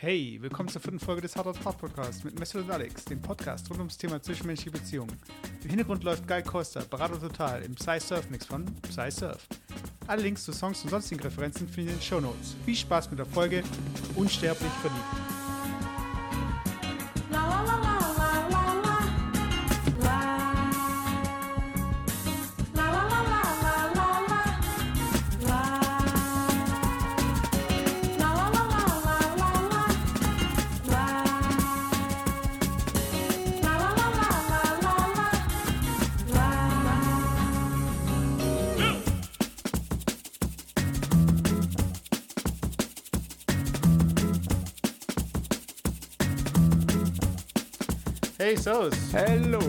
Hey, willkommen zur vierten Folge des Hard Out Hard Podcasts mit Mesut und Alex, dem Podcast rund ums Thema zwischenmenschliche Beziehungen. Im Hintergrund läuft Guy Costa, Berater Total, im Psy Surf Mix von Psy Surf. Alle Links zu Songs und sonstigen Referenzen findet ihr in den Show Notes. Viel Spaß mit der Folge Unsterblich verliebt. Servus. Hello.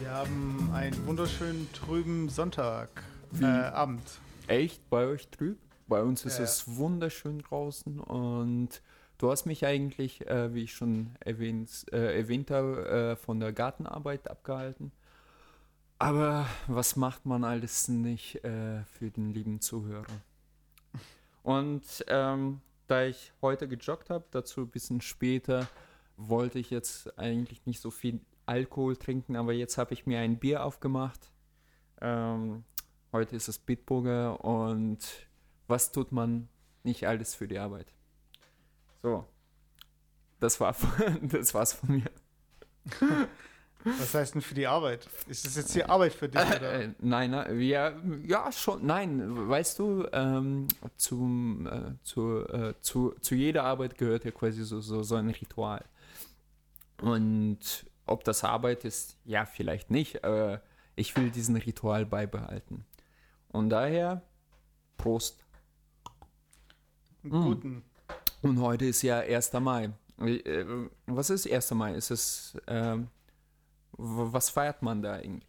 Wir haben einen wunderschönen trüben Sonntagabend. Wie? Äh, Abend. Echt bei euch drüben? Bei uns ist Ja, es wunderschön draußen und du hast mich eigentlich, äh, wie ich schon erwähnt, äh, erwähnt habe, äh, von der Gartenarbeit abgehalten. Aber was macht man alles nicht äh, für den lieben Zuhörer? Und ähm, da ich heute gejoggt habe, dazu ein bisschen später, wollte ich jetzt eigentlich nicht so viel Alkohol trinken, aber jetzt habe ich mir ein Bier aufgemacht. Ähm, heute ist es Bitburger und was tut man nicht alles für die Arbeit? So, das, war das war's von mir. Was heißt denn für die Arbeit? Ist das jetzt die Arbeit für dich? Oder? Äh, nein, nein, ja, ja, schon, nein, weißt du, ähm, zum, äh, zu, äh, zu, zu jeder Arbeit gehört ja quasi so, so, so ein Ritual. Und ob das Arbeit ist, ja, vielleicht nicht, aber ich will diesen Ritual beibehalten. Und daher, Prost. Einen Guten. Und heute ist ja 1. Mai. Äh, Was ist 1. Mai? Ist es, w- was feiert man da eigentlich?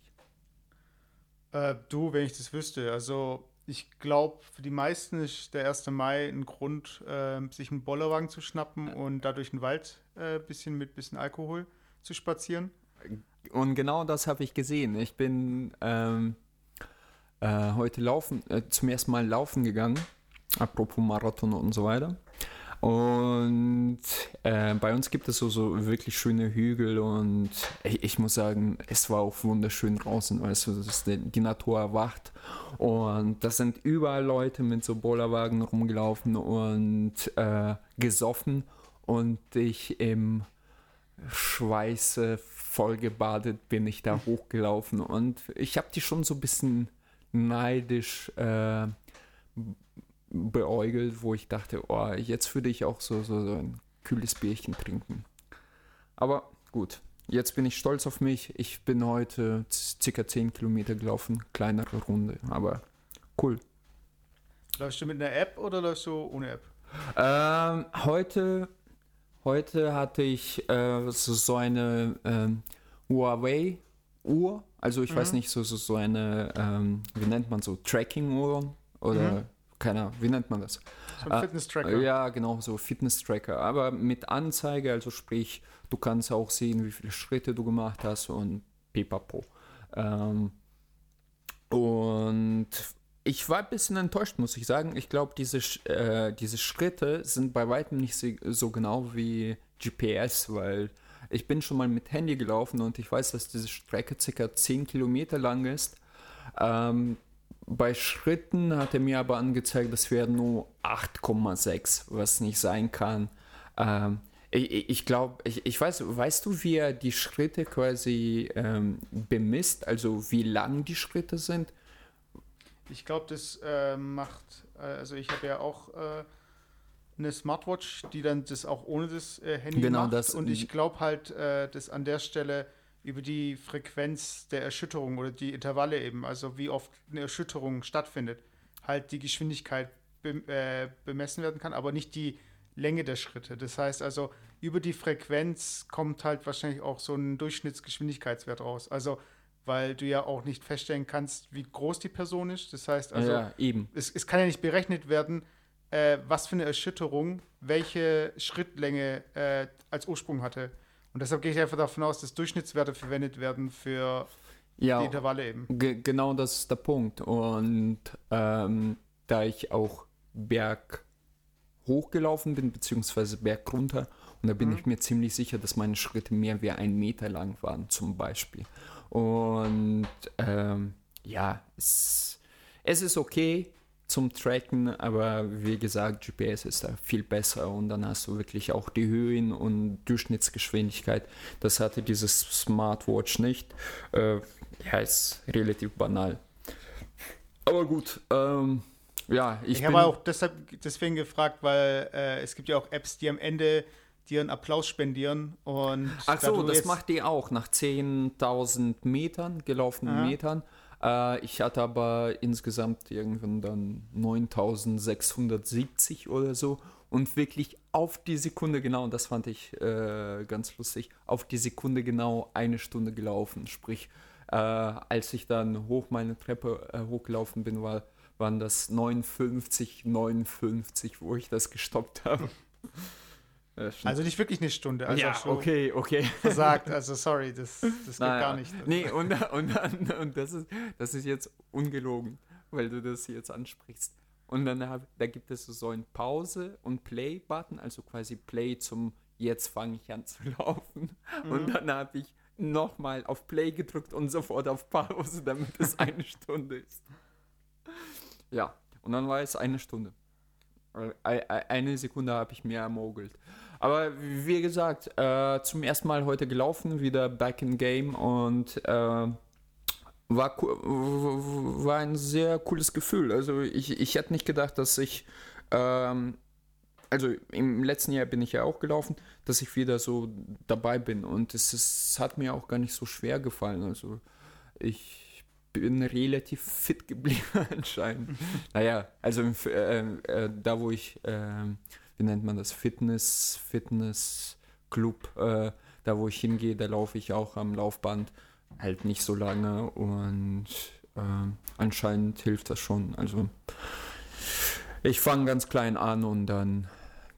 Äh, du, wenn ich das wüsste. Also, ich glaube, für die meisten ist der 1. Mai ein Grund, äh, sich einen Bollerwagen zu schnappen und dadurch den Wald äh, bisschen mit bisschen Alkohol zu spazieren. Und genau das habe ich gesehen. Ich bin ähm, äh, heute laufen, äh, zum ersten Mal laufen gegangen, apropos Marathon und so weiter. Und äh, bei uns gibt es so, so wirklich schöne Hügel und ich, ich muss sagen, es war auch wunderschön draußen, weißt du, dass die, die Natur erwacht. Und da sind überall Leute mit so Bollerwagen rumgelaufen und äh, gesoffen und ich im Schweiße vollgebadet bin ich da hochgelaufen. Und ich habe die schon so ein bisschen neidisch äh, beäugelt, wo ich dachte, oh, jetzt würde ich auch so, so, so ein kühles Bierchen trinken. Aber gut, jetzt bin ich stolz auf mich. Ich bin heute circa 10 Kilometer gelaufen, kleinere Runde, aber cool. Läufst du mit einer App oder läufst du ohne App? Ähm, heute, heute hatte ich äh, so, so eine ähm, Huawei-Uhr. Also ich weiß nicht, so, so, so eine, ähm, wie nennt man so, Tracking-Uhr oder keine Ahnung, wie nennt man das? So ein Ah, Fitness-Tracker. Ja, genau, so Fitness-Tracker. Aber mit Anzeige, also sprich, du kannst auch sehen, wie viele Schritte du gemacht hast und pipapo. Ähm, und ich war ein bisschen enttäuscht, muss ich sagen. Ich glaube, diese, äh, diese Schritte sind bei weitem nicht so, genau wie GPS, weil ich bin schon mal mit Handy gelaufen und ich weiß, dass diese Strecke circa 10 Kilometer lang ist. Ähm, bei Schritten hat er mir aber angezeigt, das wären nur 8,6, was nicht sein kann. Ähm, ich ich glaube, ich, ich weiß, weißt du, wie er die Schritte quasi ähm, bemisst, also wie lang die Schritte sind? Ich glaube, das äh, macht, äh, also ich habe ja auch äh, eine Smartwatch, die dann das auch ohne das äh, Handy Genau, macht. das- und ich glaube halt, äh, dass an der Stelle über die Frequenz der Erschütterung oder die Intervalle eben, also wie oft eine Erschütterung stattfindet, halt die Geschwindigkeit be äh, bemessen werden kann, aber nicht die Länge der Schritte. Das heißt also, über die Frequenz kommt halt wahrscheinlich auch so ein Durchschnittsgeschwindigkeitswert raus. Also, weil du ja auch nicht feststellen kannst, wie groß die Person ist. Das heißt also, ja, eben. es, es kann ja nicht berechnet werden, äh, was für eine Erschütterung welche Schrittlänge äh, als Ursprung hatte. Und deshalb gehe ich einfach davon aus, dass Durchschnittswerte verwendet werden für Ja, die Intervalle eben. Ge genau das ist der Punkt. Und ähm, da ich auch berg hochgelaufen bin, beziehungsweise berg runter. Und da bin Mhm. ich mir ziemlich sicher, dass meine Schritte mehr wie ein Meter lang waren, zum Beispiel. Und ähm, ja, es, es ist okay zum Tracken, aber wie gesagt, GPS ist da viel besser und dann hast du wirklich auch die Höhen und Durchschnittsgeschwindigkeit. Das hatte dieses Smartwatch nicht. Äh, ja, ist relativ banal. Aber gut, ähm, ja, ich, Ich, habe auch deshalb, deswegen gefragt, weil äh, es gibt ja auch Apps, die am Ende dir einen Applaus spendieren. Und Ach so, das macht die auch nach 10.000 Metern, gelaufenen Aha. Metern. Äh, ich hatte aber insgesamt irgendwann dann 9.670 oder so und wirklich auf die Sekunde genau, und das fand ich äh, ganz lustig, auf die Sekunde genau eine Stunde gelaufen. Sprich, äh, als ich dann hoch meine Treppe äh, hochgelaufen bin, war, waren das 59, 59, wo ich das gestoppt habe. Äh, Also nicht wirklich eine Stunde. Also ja, okay, okay. versagt. Also sorry, das, das geht Naja. gar nicht. Nee, und, und, dann, und das, ist, das ist jetzt ungelogen, weil du das jetzt ansprichst. Und dann hab, da gibt es so einen Pause- und Play-Button, also quasi Play zum Jetzt fange ich an zu laufen. Und dann habe ich nochmal auf Play gedrückt und sofort auf Pause, damit es eine Stunde ist. Ja, und dann war es eine Stunde. Äh, ei- Eine Sekunde habe ich mir ermogelt. Aber wie gesagt, äh, zum ersten Mal heute gelaufen, wieder back in game und äh, war, war ein sehr cooles Gefühl. Also ich, ich hätte nicht gedacht, dass ich, ähm, also im letzten Jahr bin ich ja auch gelaufen, dass ich wieder so dabei bin und es ist, hat mir auch gar nicht so schwer gefallen. Also ich bin relativ fit geblieben anscheinend. naja, also äh, äh, da wo ich, äh, wie nennt man das, Fitness, Fitness Club, äh, da wo ich hingehe, da laufe ich auch am Laufband halt nicht so lange und äh, anscheinend hilft das schon. Also ich fange ganz klein an und dann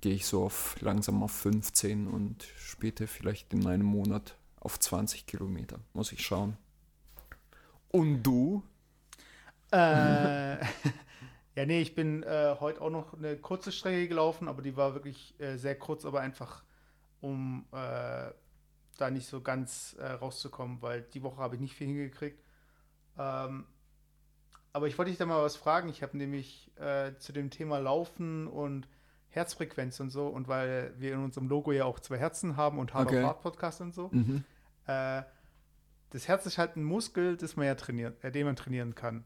gehe ich so auf langsam auf 15 und später vielleicht in einem Monat auf 20 Kilometer. Muss ich schauen. Und du? Äh, ja, nee, ich bin äh, heute auch noch eine kurze Strecke gelaufen, aber die war wirklich äh, sehr kurz, aber einfach, um äh, da nicht so ganz äh, rauszukommen, weil die Woche habe ich nicht viel hingekriegt. Ähm, aber ich wollte dich da mal was fragen. Ich habe nämlich äh, zu dem Thema Laufen und Herzfrequenz und so, und weil wir in unserem Logo ja auch zwei Herzen haben und Hard Okay. Hard Podcast und so, Mhm. äh, das Herz ist halt ein Muskel, das man ja trainieren, den man trainieren kann.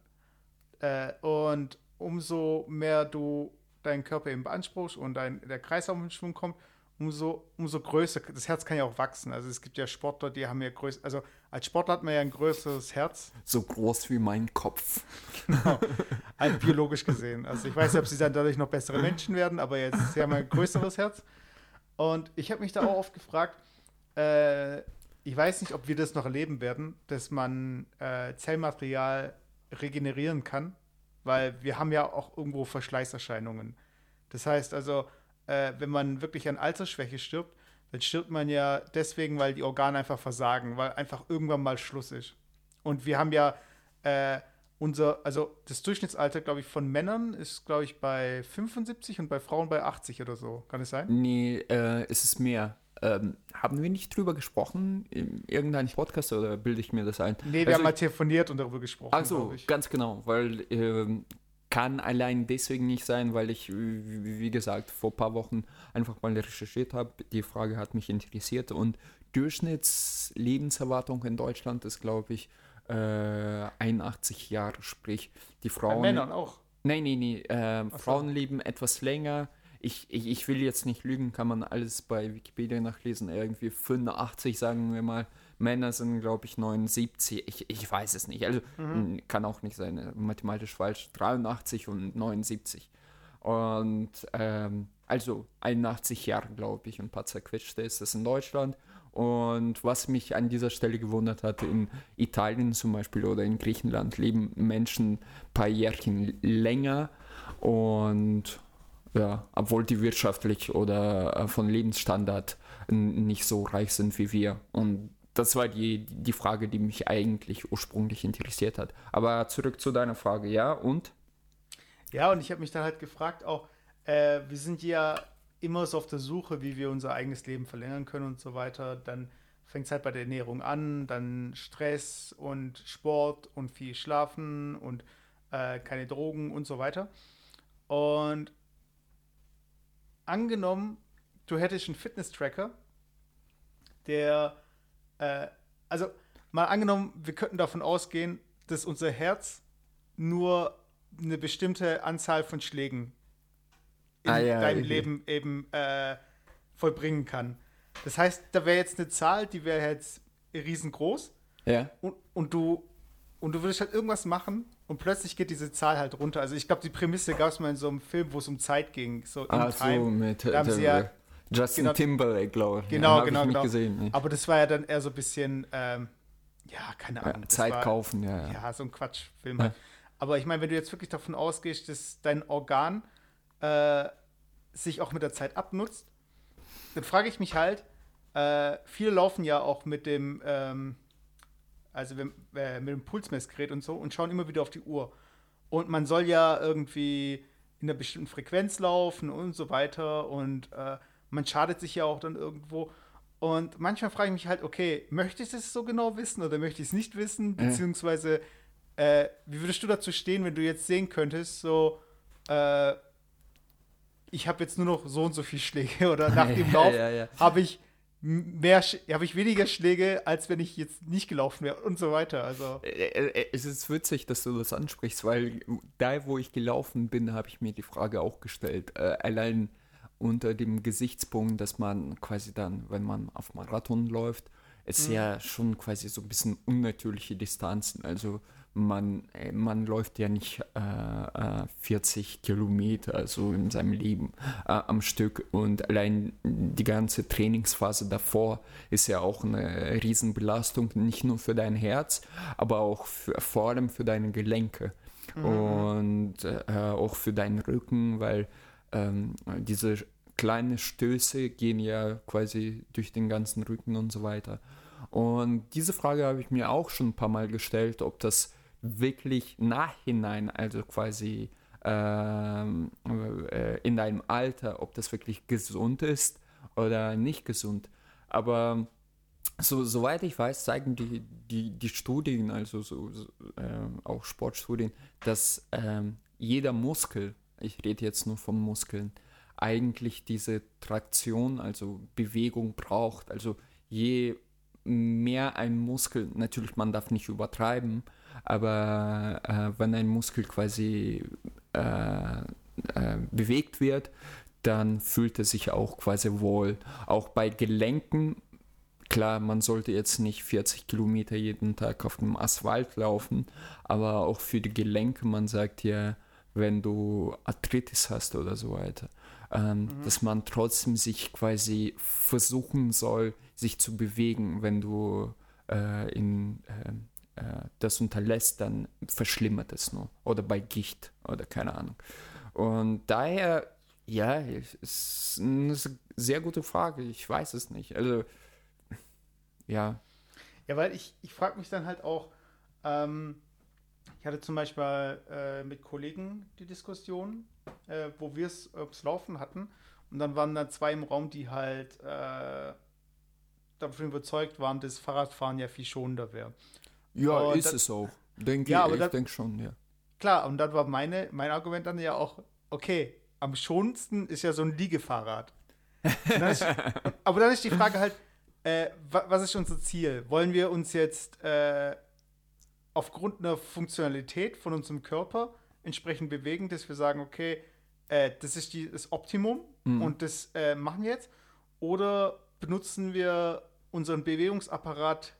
Und umso mehr du deinen Körper eben beanspruchst und dein, der Kreislauf in Schwung kommt, umso, umso größer. Das Herz kann ja auch wachsen. Also es gibt ja Sportler, die haben ja größer, also als Sportler hat man ja ein größeres Herz, So groß wie mein Kopf. halt biologisch gesehen. Also ich weiß nicht, ob sie dann dadurch noch bessere Menschen werden, aber jetzt sie haben ein größeres Herz. Und ich habe mich da auch oft gefragt, äh, ich weiß nicht, ob wir das noch erleben werden, dass man äh, Zellmaterial regenerieren kann, weil wir haben ja auch irgendwo Verschleißerscheinungen. Das heißt also, äh, wenn man wirklich an Altersschwäche stirbt, dann stirbt man ja deswegen, weil die Organe einfach versagen, weil einfach irgendwann mal Schluss ist. Und wir haben ja äh, unser, also das Durchschnittsalter, glaube ich, von Männern ist, glaube ich, bei 75 und bei Frauen bei 80 oder so. Kann es sein? Nee, äh, es ist mehr. Ähm, haben wir nicht drüber gesprochen in irgendeinem Podcast oder bilde ich mir das ein? Nee, wir Also haben mal telefoniert und darüber gesprochen. Ach so, ganz genau, weil ähm, kann allein deswegen nicht sein, weil ich, wie, gesagt, vor ein paar Wochen einfach mal recherchiert habe. Die Frage hat mich interessiert und Durchschnittslebenserwartung in Deutschland ist, glaube ich, äh, 81 Jahre. Sprich, die Bei Frauen. Männern auch. Nein, nein, nein. Äh. Frauen leben etwas länger. Ich, ich, ich will jetzt nicht lügen, kann man alles bei Wikipedia nachlesen. Irgendwie 85, sagen wir mal. Männer sind, glaube ich, 79. Ich, ich weiß es nicht. Also Mhm. mh, kann auch nicht sein. Mathematisch falsch. 83 und 79. Und ähm, also 81 Jahre, glaube ich, und ein paar zerquetschte ist das in Deutschland. Und was mich an dieser Stelle gewundert hat, in Italien zum Beispiel oder in Griechenland leben Menschen ein paar Jährchen länger und ja, obwohl die wirtschaftlich oder äh, von Lebensstandard nicht so reich sind wie wir. Und das war die, die Frage, die mich eigentlich ursprünglich interessiert hat. Aber zurück zu deiner Frage, ja, und? Ja, und ich habe mich dann halt gefragt auch, äh, wir sind ja immer so auf der Suche, wie wir unser eigenes Leben verlängern können und so weiter. Dann fängt es halt bei der Ernährung an, dann Stress und Sport und viel Schlafen und äh, keine Drogen und so weiter. Und angenommen, du hättest einen Fitness-Tracker, der, äh, also mal angenommen, wir könnten davon ausgehen, dass unser Herz nur eine bestimmte Anzahl von Schlägen in Ah, ja, deinem okay. Leben eben äh, vollbringen kann. Das heißt, da wäre jetzt eine Zahl, die wäre jetzt riesengroß Ja. und, und du und du würdest halt irgendwas machen und plötzlich geht diese Zahl halt runter. Also ich glaube, die Prämisse gab es mal in so einem Film, wo es um Zeit ging, so Ah, so Time. mit Da haben sie der- ja- Justin genau- Timberlake, glaube ich. Genau, hab genau, ich nicht genau. gesehen. ne. Aber das war ja dann eher so ein bisschen, ähm, ja, keine Ja, Ahnung. das Zeit war, kaufen, ja. ja. Ja, so ein Quatschfilm. Ja. Halt. Aber ich meine, wenn du jetzt wirklich davon ausgehst, dass dein Organ äh, sich auch mit der Zeit abnutzt, dann frage ich mich halt, äh, viele laufen ja auch mit dem, ähm, also wenn, äh, mit dem Pulsmessgerät und so und schauen immer wieder auf die Uhr. Und man soll ja irgendwie in einer bestimmten Frequenz laufen und so weiter und äh, man schadet sich ja auch dann irgendwo. Und manchmal frage ich mich halt, okay, möchte ich es so genau wissen oder möchte ich es nicht wissen? Ja. Beziehungsweise, äh, wie würdest du dazu stehen, wenn du jetzt sehen könntest, so, äh, ich habe jetzt nur noch so und so viele Schläge oder nach dem Lauf ja, ja. habe ich mehr, habe ich weniger Schläge, als wenn ich jetzt nicht gelaufen wäre und so weiter. Also, Äh, äh, Es ist witzig, dass du das ansprichst, weil da, wo ich gelaufen bin, habe ich mir die Frage auch gestellt. Äh, allein unter dem Gesichtspunkt, dass man quasi dann, wenn man auf Marathon läuft, ist ja schon quasi so ein bisschen unnatürliche Distanzen. Also man, äh, man läuft ja nicht äh, äh, 40 Kilometer so in seinem Leben äh, am Stück. Und allein die ganze Trainingsphase davor ist ja auch eine Riesenbelastung, nicht nur für dein Herz, aber auch für, vor allem für deine Gelenke. Und äh, auch für deinen Rücken, weil ähm, diese kleinen Stöße gehen ja quasi durch den ganzen Rücken und so weiter. Und diese Frage habe ich mir auch schon ein paar Mal gestellt, ob das wirklich nachhinein, also quasi ähm, äh, in deinem Alter, ob das wirklich gesund ist oder nicht gesund. Aber so, soweit ich weiß, zeigen die, die, die Studien, also so, so, äh, auch Sportstudien, dass ähm, jeder Muskel, ich rede jetzt nur von Muskeln, eigentlich diese Traktion, also Bewegung braucht. Also je mehr ein Muskel, natürlich man darf nicht übertreiben, aber äh, wenn ein Muskel quasi äh, äh, bewegt wird, dann fühlt er sich auch quasi wohl. Auch bei Gelenken, klar, man sollte jetzt nicht 40 Kilometer jeden Tag auf dem Asphalt laufen, aber auch für die Gelenke, man sagt ja, wenn du Arthritis hast oder so weiter, ähm, dass man trotzdem sich quasi versuchen soll, sich zu bewegen. Wenn du äh, in, äh, äh, das unterlässt, dann verschlimmert es nur. Oder bei Gicht oder keine Ahnung. Und daher, ja, ist eine sehr gute Frage. Ich weiß es nicht. Also, ja. ja, weil ich, ich frage mich dann halt auch, ähm, ich hatte zum Beispiel äh, mit Kollegen die Diskussion, äh, wo wir es aufs Laufen hatten. Und dann waren da zwei im Raum, die halt äh, davon überzeugt waren, dass Fahrradfahren ja viel schonender wäre. Ja, Und ist das- es auch. Denke Ja, ich, aber ich denke schon, ja. Klar, und dann war meine, mein Argument dann ja auch, okay, am schonendsten ist ja so ein Liegefahrrad. Dann ist, aber dann ist die Frage halt, äh, wa- was ist unser Ziel? Wollen wir uns jetzt äh, aufgrund einer Funktionalität von unserem Körper entsprechend bewegen, dass wir sagen, okay, äh, das ist die, das Optimum Mhm. und das äh, machen wir jetzt? Oder benutzen wir unseren Bewegungsapparat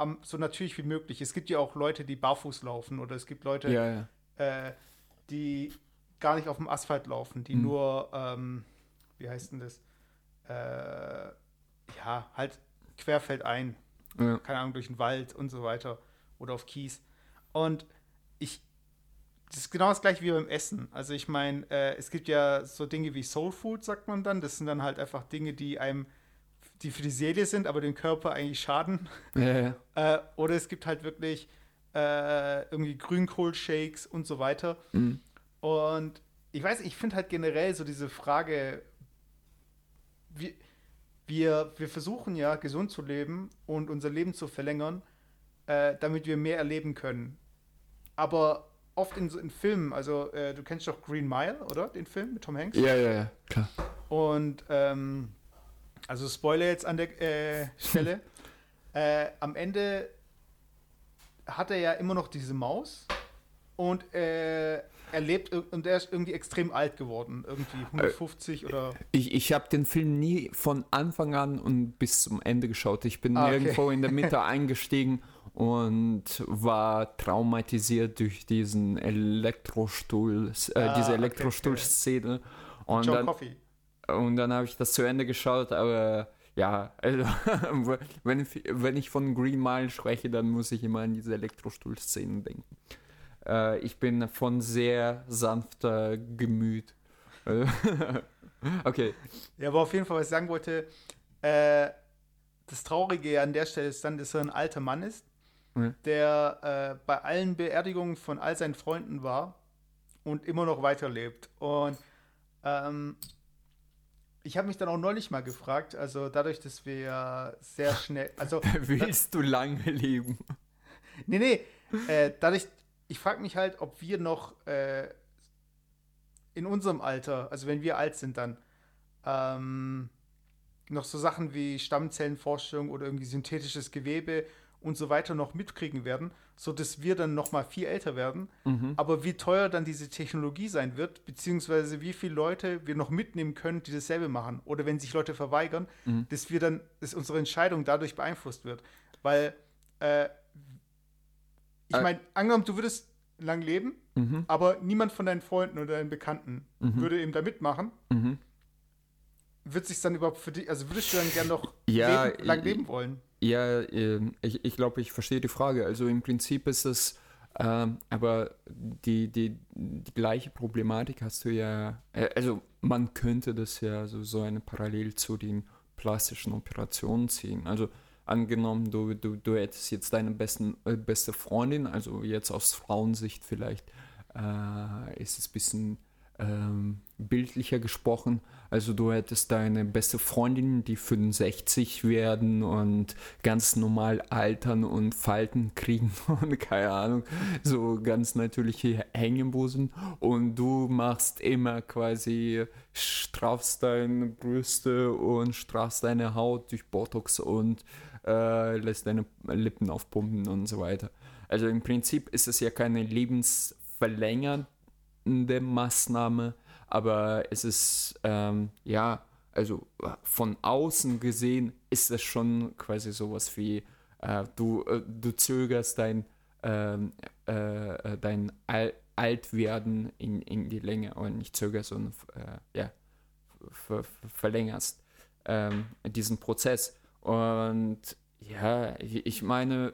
am, so natürlich wie möglich? Es gibt ja auch Leute, die barfuß laufen oder es gibt Leute, Ja, ja. äh, die gar nicht auf dem Asphalt laufen, die Mhm. nur, ähm, wie heißt denn das? Äh, ja, halt querfeldein, ja. keine Ahnung, durch den Wald und so weiter oder auf Kies. Und ich, das ist genau das gleiche wie beim Essen. Also ich meine, äh, es gibt ja so Dinge wie Soul Food, sagt man dann. Das sind dann halt einfach Dinge, die einem, die für die Seele sind, aber dem Körper eigentlich schaden. ja, ja. Äh, oder es gibt halt wirklich äh, irgendwie Grünkohlshakes und so weiter. Mhm. Und ich weiß, ich finde halt generell so diese Frage, wir, wir, wir versuchen ja gesund zu leben und unser Leben zu verlängern, äh, damit wir mehr erleben können. Aber oft in, in Filmen, also äh, du kennst doch Green Mile, oder? Den Film mit Tom Hanks? Ja, ja, ja, klar. Und ähm, also Spoiler jetzt an der äh, Stelle. äh, am Ende hat er ja immer noch diese Maus und äh, er lebt und er ist irgendwie extrem alt geworden, irgendwie 150 oder. Ich, ich habe den Film nie von Anfang an und bis zum Ende geschaut. Ich bin Ah, okay. irgendwo in der Mitte eingestiegen und war traumatisiert durch diesen Elektrostuhl, äh, Ah, diese okay, Elektrostuhl-Szene. Und John dann, Coffey. Und dann habe ich das zu Ende geschaut, aber ja, also wenn, ich- wenn ich von Green Mile spreche, dann muss ich immer an diese Elektrostuhl-Szenen denken. Äh, ich bin von sehr sanfter Gemüt. Okay. Ja, aber auf jeden Fall, was ich sagen wollte, äh, das Traurige an der Stelle ist dann, dass er ein alter Mann ist, Mhm. der äh, bei allen Beerdigungen von all seinen Freunden war und immer noch weiterlebt. Und ähm, ich habe mich dann auch neulich mal gefragt, also dadurch, dass wir ja sehr schnell, also Willst du lange leben? Nee, nee. Äh, dadurch, ich frage mich halt, ob wir noch äh, in unserem Alter, also wenn wir alt sind, dann ähm, noch so Sachen wie Stammzellenforschung oder irgendwie synthetisches Gewebe und so weiter noch mitkriegen werden, so dass wir dann noch mal viel älter werden. Mhm. Aber wie teuer dann diese Technologie sein wird, beziehungsweise wie viele Leute wir noch mitnehmen können, die dasselbe machen. Oder wenn sich Leute verweigern, Mhm. dass wir dann, dass unsere Entscheidung dadurch beeinflusst wird. Weil, äh, ich Äh. meine, angenommen, du würdest lang leben, Mhm. aber niemand von deinen Freunden oder deinen Bekannten Mhm. würde eben da mitmachen, Mhm. wird sich dann überhaupt für dich, also würdest du dann gern noch Ja, leben, lang leben wollen? Ja, ähm, ich, ich glaube, ich verstehe die Frage. Also im Prinzip ist es, ähm, aber die, die, die gleiche Problematik hast du ja, äh, also man könnte das ja so, so eine Parallel zu den plastischen Operationen ziehen. Also angenommen, du, du, du hättest jetzt deine besten, äh, beste Freundin, also jetzt aus Frauensicht vielleicht, äh, ist es ein bisschen ähm, bildlicher gesprochen. Also du hättest deine beste Freundin, die 65 werden und ganz normal altern und Falten kriegen und keine Ahnung, so ganz natürliche Hängebusen und du machst immer quasi, strafst deine Brüste und strafst deine Haut durch Botox und äh, lässt deine Lippen aufpumpen und so weiter. Also im Prinzip ist es ja keine lebensverlängernde Maßnahme, aber es ist, ähm, ja, also von außen gesehen ist es schon quasi sowas wie, äh, du, äh, du zögerst dein, ähm, äh, äh, dein Al Altwerden in, in die Länge, oder nicht zögerst, sondern äh, ja, ver ver verlängerst ähm, diesen Prozess. Und ja, ich meine,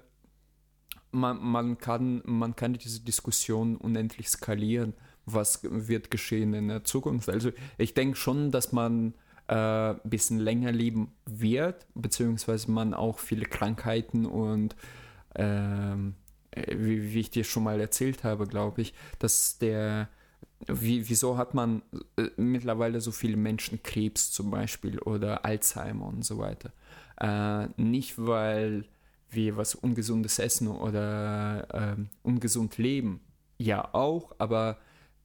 man, man, kann, man kann diese Diskussion unendlich skalieren, was wird geschehen in der Zukunft. Also ich denke schon, dass man äh, ein bisschen länger leben wird, beziehungsweise man auch viele Krankheiten und ähm, äh, wie, wie ich dir schon mal erzählt habe, glaube ich, dass der wie, wieso hat man äh, mittlerweile so viele Menschen Krebs zum Beispiel oder Alzheimer und so weiter? Äh, nicht, weil wir was Ungesundes essen oder ähm, ungesund leben. Ja, auch, aber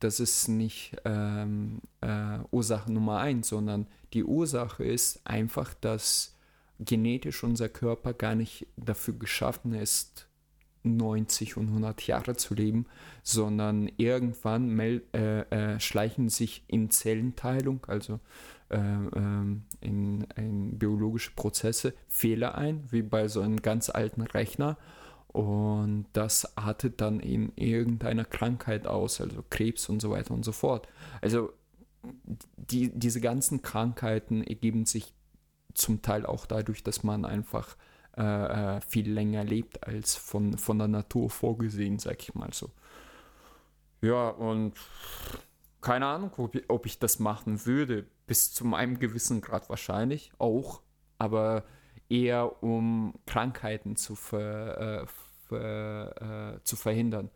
das ist nicht ähm, äh, Ursache Nummer eins, sondern die Ursache ist einfach, dass genetisch unser Körper gar nicht dafür geschaffen ist, 90 und 100 Jahre zu leben, sondern irgendwann äh, äh, schleichen sich in Zellenteilung, also äh, ähm, in, in biologische Prozesse Fehler ein, wie bei so einem ganz alten Rechner. Und das artet dann in irgendeiner Krankheit aus, also Krebs und so weiter und so fort. Also die, diese ganzen Krankheiten ergeben sich zum Teil auch dadurch, dass man einfach äh, äh, viel länger lebt als von, von der Natur vorgesehen, sag ich mal so. Ja, und keine Ahnung, ob ich, ob ich das machen würde. Bis zu einem gewissen Grad wahrscheinlich auch, aber eher um Krankheiten zu, ver, äh, ver, äh, zu verhindern.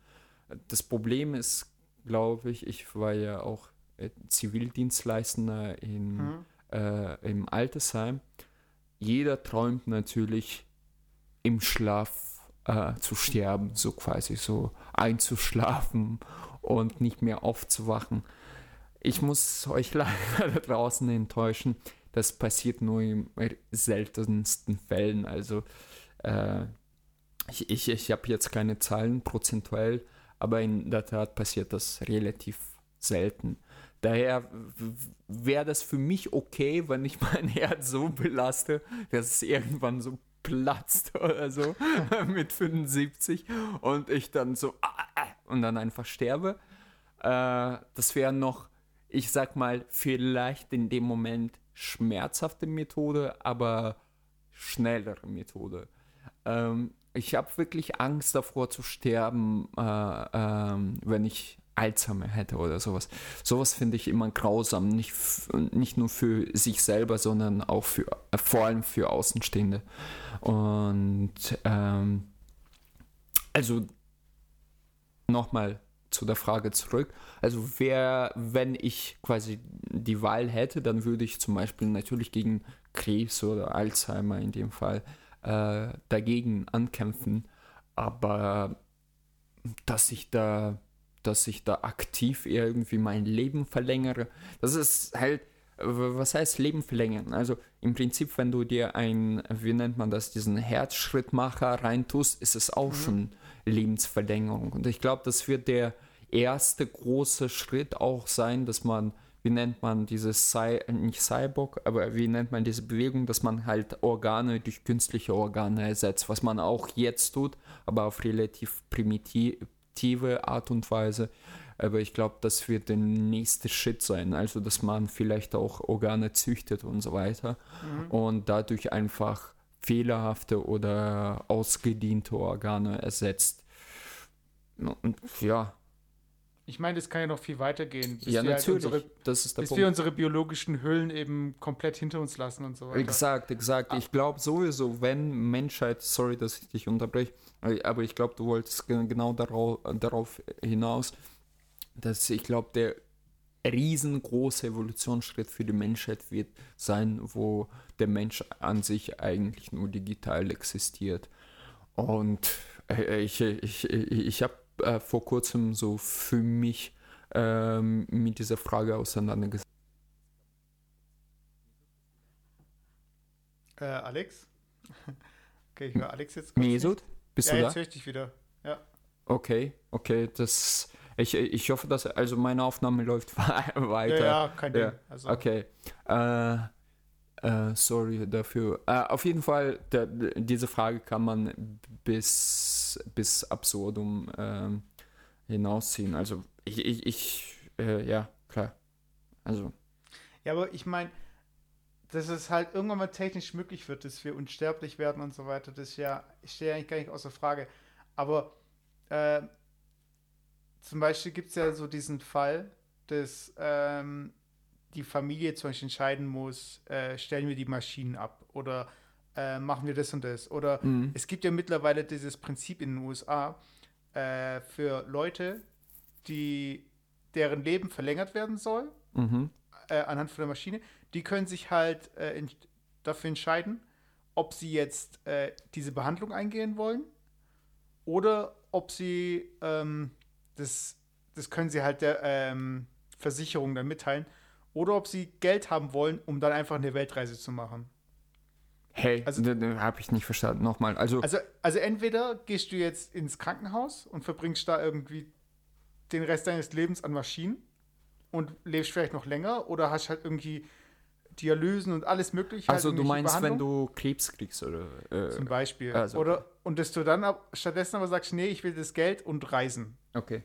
Das Problem ist, glaube ich, ich war ja auch äh, Zivildienstleistender in, Mhm. äh, im Altersheim. Jeder träumt natürlich im Schlaf äh, zu sterben, so quasi so einzuschlafen und nicht mehr aufzuwachen. Ich muss euch leider da draußen enttäuschen, das passiert nur in seltensten Fällen. Also äh, ich, ich, ich habe jetzt keine Zahlen prozentuell, aber in der Tat passiert das relativ selten. Daher wäre das für mich okay, wenn ich mein Herz so belaste, dass es irgendwann so platzt oder so mit 75 und ich dann so ah, ah, und dann einfach sterbe. Äh, das wäre noch, ich sag mal, vielleicht in dem Moment schmerzhafte Methode, aber schnellere Methode. Ähm, ich habe wirklich Angst davor zu sterben, äh, ähm, wenn ich Alzheimer hätte oder sowas. Sowas finde ich immer grausam, nicht, nicht nur für sich selber, sondern auch für, äh, vor allem für Außenstehende. Und ähm, also nochmal zu der Frage zurück. Also wer, wenn ich quasi die Wahl hätte, dann würde ich zum Beispiel natürlich gegen Krebs oder Alzheimer in dem Fall äh, dagegen ankämpfen. Aber dass ich da, dass ich da aktiv irgendwie mein Leben verlängere, das ist halt, was heißt Leben verlängern? Also im Prinzip, wenn du dir ein, wie nennt man das, diesen Herzschrittmacher reintust, ist es auch mhm. schon Lebensverlängerung. Und ich glaube, das wird der erste große Schritt auch sein, dass man, wie nennt man dieses, Cy nicht Cyborg, aber wie nennt man diese Bewegung, dass man halt Organe durch künstliche Organe ersetzt, was man auch jetzt tut, aber auf relativ primitive Art und Weise. Aber ich glaube, das wird der nächste Schritt sein. Also, dass man vielleicht auch Organe züchtet und so weiter. Mhm. Und dadurch einfach fehlerhafte oder ausgediente Organe ersetzt. Und ja. Ich meine, das kann ja noch viel weitergehen. ja, halt natürlich. Halt unsere, das ist der bis Punkt. wir unsere biologischen Hüllen eben komplett hinter uns lassen und so weiter. Exakt, exakt. Ich glaube sowieso, wenn Menschheit, sorry, dass ich dich unterbreche, aber ich glaube, du wolltest genau darauf, darauf hinaus, dass ich glaube, der riesengroße Evolutionsschritt für die Menschheit wird sein, wo der Mensch an sich eigentlich nur digital existiert. Und äh, ich, ich, ich habe äh, vor kurzem so für mich ähm, mit dieser Frage auseinandergesetzt. Äh, Alex? Okay, ich höre Alex jetzt. Mesut, bist ja, du da? jetzt da? höre ich dich wieder. Ja. Okay, okay, das ich, ich hoffe, dass also meine Aufnahme läuft weiter. Ja, ja kein Ding. Ja. Also. Okay. Äh, äh, sorry dafür. Äh, auf jeden Fall, der, diese Frage kann man bis, bis absurdum ähm, hinausziehen. Also ich, ich, ich äh, ja, klar. Also. Ja, aber ich meine, dass es halt irgendwann mal technisch möglich wird, dass wir unsterblich werden und so weiter, das ja, ich stehe eigentlich gar nicht außer Frage. Aber äh, zum Beispiel gibt es ja so diesen Fall, dass ähm, die Familie zum Beispiel entscheiden muss, äh, stellen wir die Maschinen ab oder äh, machen wir das und das. Oder mhm. es gibt ja mittlerweile dieses Prinzip in den USA äh, für Leute, die deren Leben verlängert werden soll, mhm. Äh, anhand von der Maschine, die können sich halt äh, in, dafür entscheiden, ob sie jetzt äh, diese Behandlung eingehen wollen oder ob sie ähm, das, das können sie halt der ähm, Versicherung dann mitteilen. Oder ob sie Geld haben wollen, um dann einfach eine Weltreise zu machen. Hey, also habe ich nicht verstanden. Nochmal. Also, also, also entweder gehst du jetzt ins Krankenhaus und verbringst da irgendwie den Rest deines Lebens an Maschinen und lebst vielleicht noch länger oder hast halt irgendwie Dialysen und alles mögliche. Also halt du meinst, wenn du Krebs kriegst oder äh, zum Beispiel. Also, oder und dass du dann ab, stattdessen aber sagst, nee, ich will das Geld und reisen. Okay.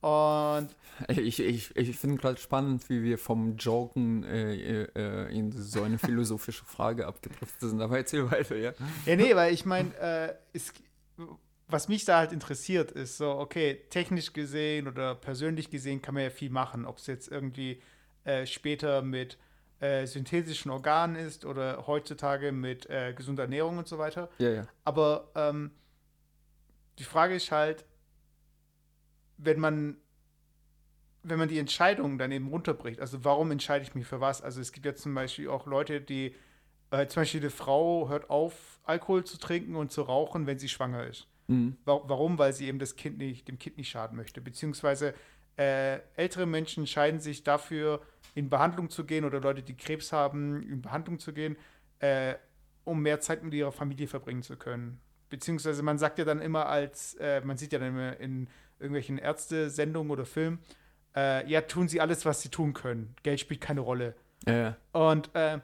Und ich, ich, ich finde gerade spannend, wie wir vom Joken äh, äh, in so eine philosophische Frage abgedriftet sind. Aber erzähl weiter, ja. Ja, nee, weil ich meine, äh, was mich da halt interessiert, ist so, okay, technisch gesehen oder persönlich gesehen kann man ja viel machen. Ob es jetzt irgendwie äh, später mit äh, synthetischen Organen ist oder heutzutage mit äh, gesunder Ernährung und so weiter. Ja, ja. Aber ähm, die Frage ist halt, wenn man wenn man die Entscheidungen dann eben runterbricht, also warum entscheide ich mich für was? Also es gibt ja zum Beispiel auch Leute, die, äh, zum Beispiel eine Frau hört auf, Alkohol zu trinken und zu rauchen, wenn sie schwanger ist. Mhm. Warum? Weil sie eben das Kind nicht, dem Kind nicht schaden möchte. Beziehungsweise äh, ältere Menschen entscheiden sich dafür, in Behandlung zu gehen oder Leute, die Krebs haben, in Behandlung zu gehen, äh, um mehr Zeit mit ihrer Familie verbringen zu können. Beziehungsweise man sagt ja dann immer als, äh, man sieht ja dann immer in irgendwelchen Ärzte-Sendungen oder Filmen, äh, ja, tun sie alles, was sie tun können. Geld spielt keine Rolle. Ja. Und äh,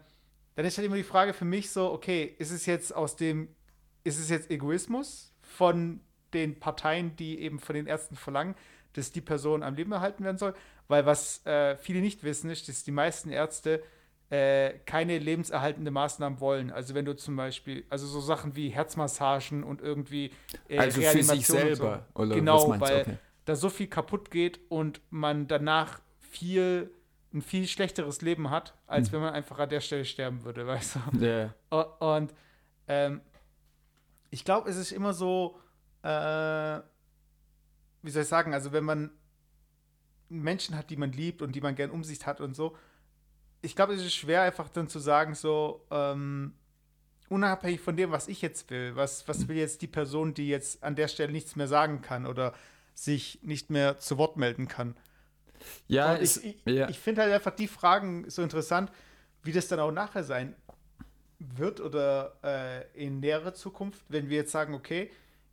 dann ist halt immer die Frage für mich so, okay, ist es jetzt aus dem, ist es jetzt Egoismus von den Parteien, die eben von den Ärzten verlangen, dass die Person am Leben erhalten werden soll? Weil was äh, viele nicht wissen, ist, dass die meisten Ärzte äh, keine lebenserhaltende Maßnahmen wollen. Also wenn du zum Beispiel, also so Sachen wie Herzmassagen und irgendwie äh, also für sich selber, so. oder genau, weil okay. da so viel kaputt geht und man danach viel ein viel schlechteres Leben hat, als hm. wenn man einfach an der Stelle sterben würde, weißt du? Yeah. Und ähm, ich glaube, es ist immer so, äh, wie soll ich sagen, also wenn man Menschen hat, die man liebt und die man gern um sich hat und so, ich glaube, es ist schwer einfach dann zu sagen, so, ähm, unabhängig von dem, was ich jetzt will, was, was will jetzt die Person, die jetzt an der Stelle nichts mehr sagen kann oder sich nicht mehr zu Wort melden kann. Ja, ich, ich, ja. ich finde halt einfach die Fragen so interessant, wie das dann auch nachher sein wird oder äh, in näherer Zukunft, wenn wir jetzt sagen, okay,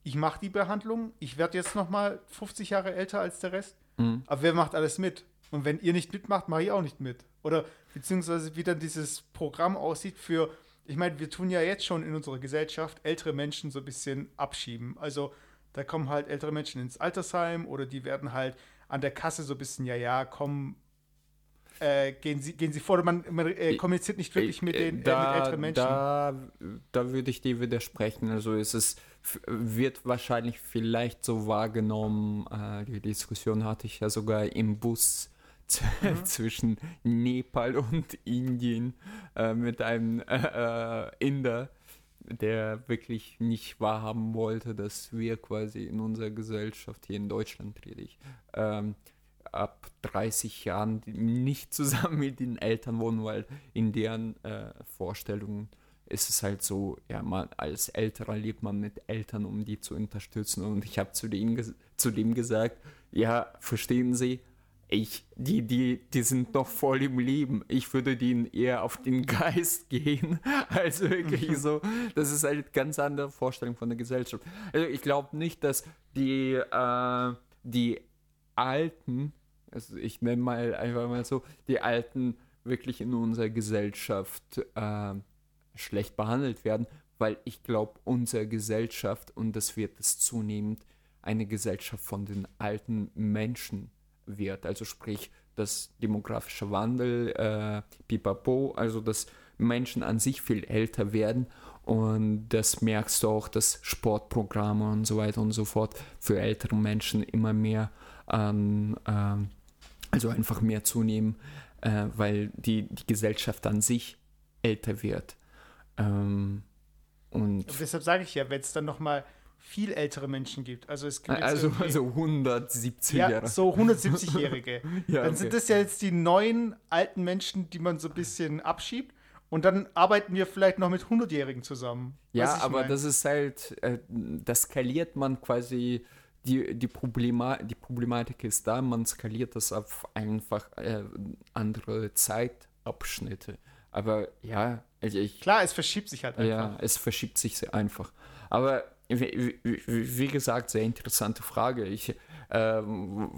ich mache die Behandlung, ich werde jetzt noch mal 50 Jahre älter als der Rest, mhm. aber wer macht alles mit? Und wenn ihr nicht mitmacht, mache ich auch nicht mit. Oder beziehungsweise wie dann dieses Programm aussieht für, ich meine, wir tun ja jetzt schon in unserer Gesellschaft ältere Menschen so ein bisschen abschieben. Also da kommen halt ältere Menschen ins Altersheim oder die werden halt an der Kasse so ein bisschen, ja, ja, komm, äh, gehen, Sie, gehen Sie vor, man, man äh, kommuniziert nicht wirklich mit den da, äh, mit älteren Menschen. Da, da würde ich dir widersprechen. Also es ist, wird wahrscheinlich vielleicht so wahrgenommen, äh, die Diskussion hatte ich ja sogar im Bus mhm. zwischen Nepal und Indien äh, mit einem äh, Inder, der wirklich nicht wahrhaben wollte, dass wir quasi in unserer Gesellschaft hier in Deutschland rede ich, ähm, ab 30 Jahren nicht zusammen mit den Eltern wohnen, weil in deren äh, Vorstellungen ist es halt so, ja, man als Älterer lebt man mit Eltern, um die zu unterstützen. Und ich habe zu, zu dem gesagt, ja, verstehen Sie, ich, die, die, die sind noch voll im Leben. Ich würde denen eher auf den Geist gehen, als wirklich so. Das ist halt eine ganz andere Vorstellung von der Gesellschaft. Also ich glaube nicht, dass die, äh, die Alten, also ich nenne mal einfach mal so, die Alten wirklich in unserer Gesellschaft äh, schlecht behandelt werden, weil ich glaube, unsere Gesellschaft, und das wird es zunehmend, eine Gesellschaft von den alten Menschen wird. Also sprich, das demografische Wandel, äh, pipapo, also dass Menschen an sich viel älter werden und das merkst du auch, dass Sportprogramme und so weiter und so fort für ältere Menschen immer mehr, ähm, äh, also einfach mehr zunehmen, äh, weil die, die Gesellschaft an sich älter wird. Ähm, und, und deshalb sage ich ja, wenn es dann nochmal viel ältere Menschen gibt. Also es gibt also, also 170 ja, Jahre. So 170-Jährige. ja, dann okay. sind das ja jetzt die neuen alten Menschen, die man so ein bisschen abschiebt. Und dann arbeiten wir vielleicht noch mit 100-Jährigen zusammen. Ja, aber mein? das ist halt, äh, das skaliert man quasi, die, die, Problema die Problematik ist da, man skaliert das auf einfach äh, andere Zeitabschnitte. Aber ja, also ich. Klar, es verschiebt sich halt einfach. Ja, es verschiebt sich einfach. Aber wie, wie, gesagt, sehr interessante Frage. Ich, ähm,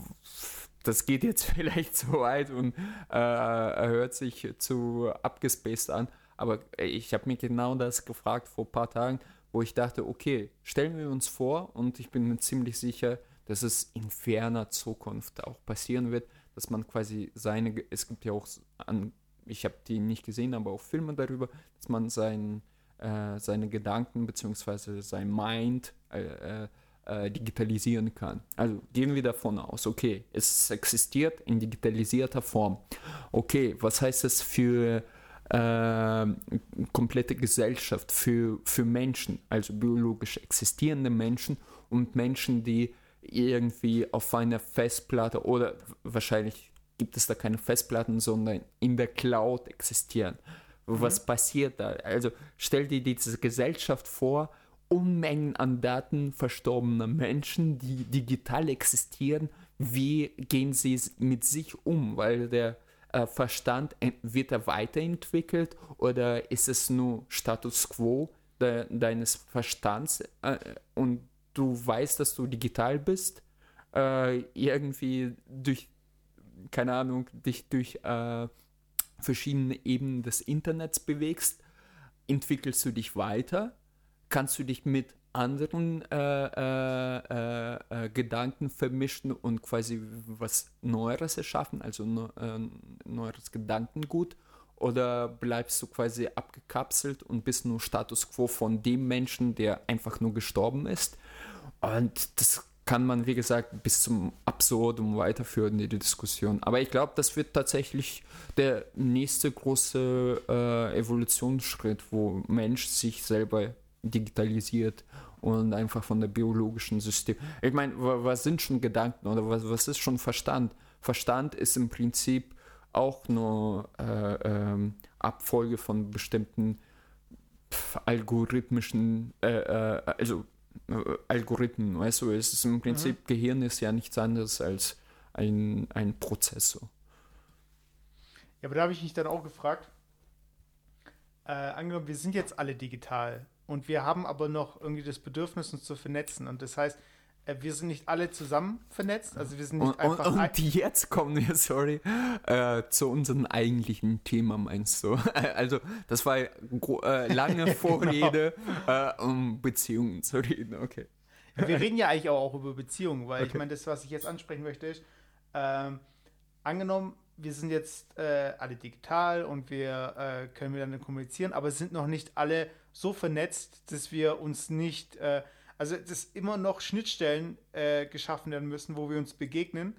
das geht jetzt vielleicht zu weit und äh, hört sich zu abgespaced an, aber ich habe mir genau das gefragt vor ein paar Tagen, wo ich dachte, okay, stellen wir uns vor und ich bin mir ziemlich sicher, dass es in ferner Zukunft auch passieren wird, dass man quasi seine, es gibt ja auch, an, ich habe die nicht gesehen, aber auch Filme darüber, dass man sein äh, seine Gedanken bzw. sein Mind äh, äh, digitalisieren kann. Also gehen wir davon aus, okay, es existiert in digitalisierter Form. Okay, was heißt das für äh, komplette Gesellschaft, für, für Menschen, also biologisch existierende Menschen und Menschen, die irgendwie auf einer Festplatte oder wahrscheinlich gibt es da keine Festplatten, sondern in der Cloud existieren. Was mhm. passiert da? Also stell dir diese Gesellschaft vor, Unmengen an Daten verstorbener Menschen, die digital existieren. Wie gehen sie mit sich um? Weil der äh, Verstand wird er weiterentwickelt oder ist es nur Status quo de deines Verstands äh, und du weißt, dass du digital bist, äh, irgendwie durch, keine Ahnung, dich durch äh, verschiedene Ebenen des Internets bewegst, entwickelst du dich weiter, kannst du dich mit anderen äh, äh, äh, Gedanken vermischen und quasi was Neueres erschaffen, also neueres Gedankengut oder bleibst du quasi abgekapselt und bist nur Status quo von dem Menschen, der einfach nur gestorben ist? Und das kann man, wie gesagt, bis zum Absurdum weiterführen, die Diskussion. Aber ich glaube, das wird tatsächlich der nächste große äh, Evolutionsschritt, wo Mensch sich selber digitalisiert und einfach von der biologischen System. Ich meine, was sind schon Gedanken oder was, was ist schon Verstand? Verstand ist im Prinzip auch nur äh, ähm, Abfolge von bestimmten algorithmischen, äh, äh, also Algorithmen, weißt du, es ist im Prinzip, mhm. Gehirn ist ja nichts anderes als ein, ein Prozessor. Ja, aber da habe ich mich dann auch gefragt, äh, angenommen, wir sind jetzt alle digital und wir haben aber noch irgendwie das Bedürfnis, uns zu vernetzen und das heißt, äh, wir sind nicht alle zusammen vernetzt, also wir sind nicht und, einfach. Und, und jetzt kommen wir, sorry, äh, zu unserem eigentlichen Thema, meinst du? Also, das war äh, lange. Vorrede, genau. äh, um Beziehungen zu reden, okay. Wir reden ja eigentlich auch über Beziehungen, weil okay. ich meine, das, was ich jetzt ansprechen möchte, ist, ähm, angenommen, wir sind jetzt äh, alle digital und wir äh, können miteinander kommunizieren, aber sind noch nicht alle so vernetzt, dass wir uns nicht also, dass immer noch Schnittstellen äh, geschaffen werden müssen, wo wir uns begegnen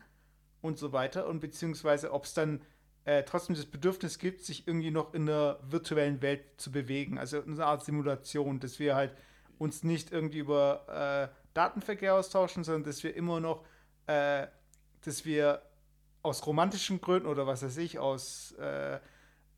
und so weiter. Und beziehungsweise, ob es dann äh, trotzdem das Bedürfnis gibt, sich irgendwie noch in der virtuellen Welt zu bewegen. Also eine Art Simulation, dass wir halt uns nicht irgendwie über äh, Datenverkehr austauschen, sondern dass wir immer noch, äh, dass wir aus romantischen Gründen oder was weiß ich, aus äh,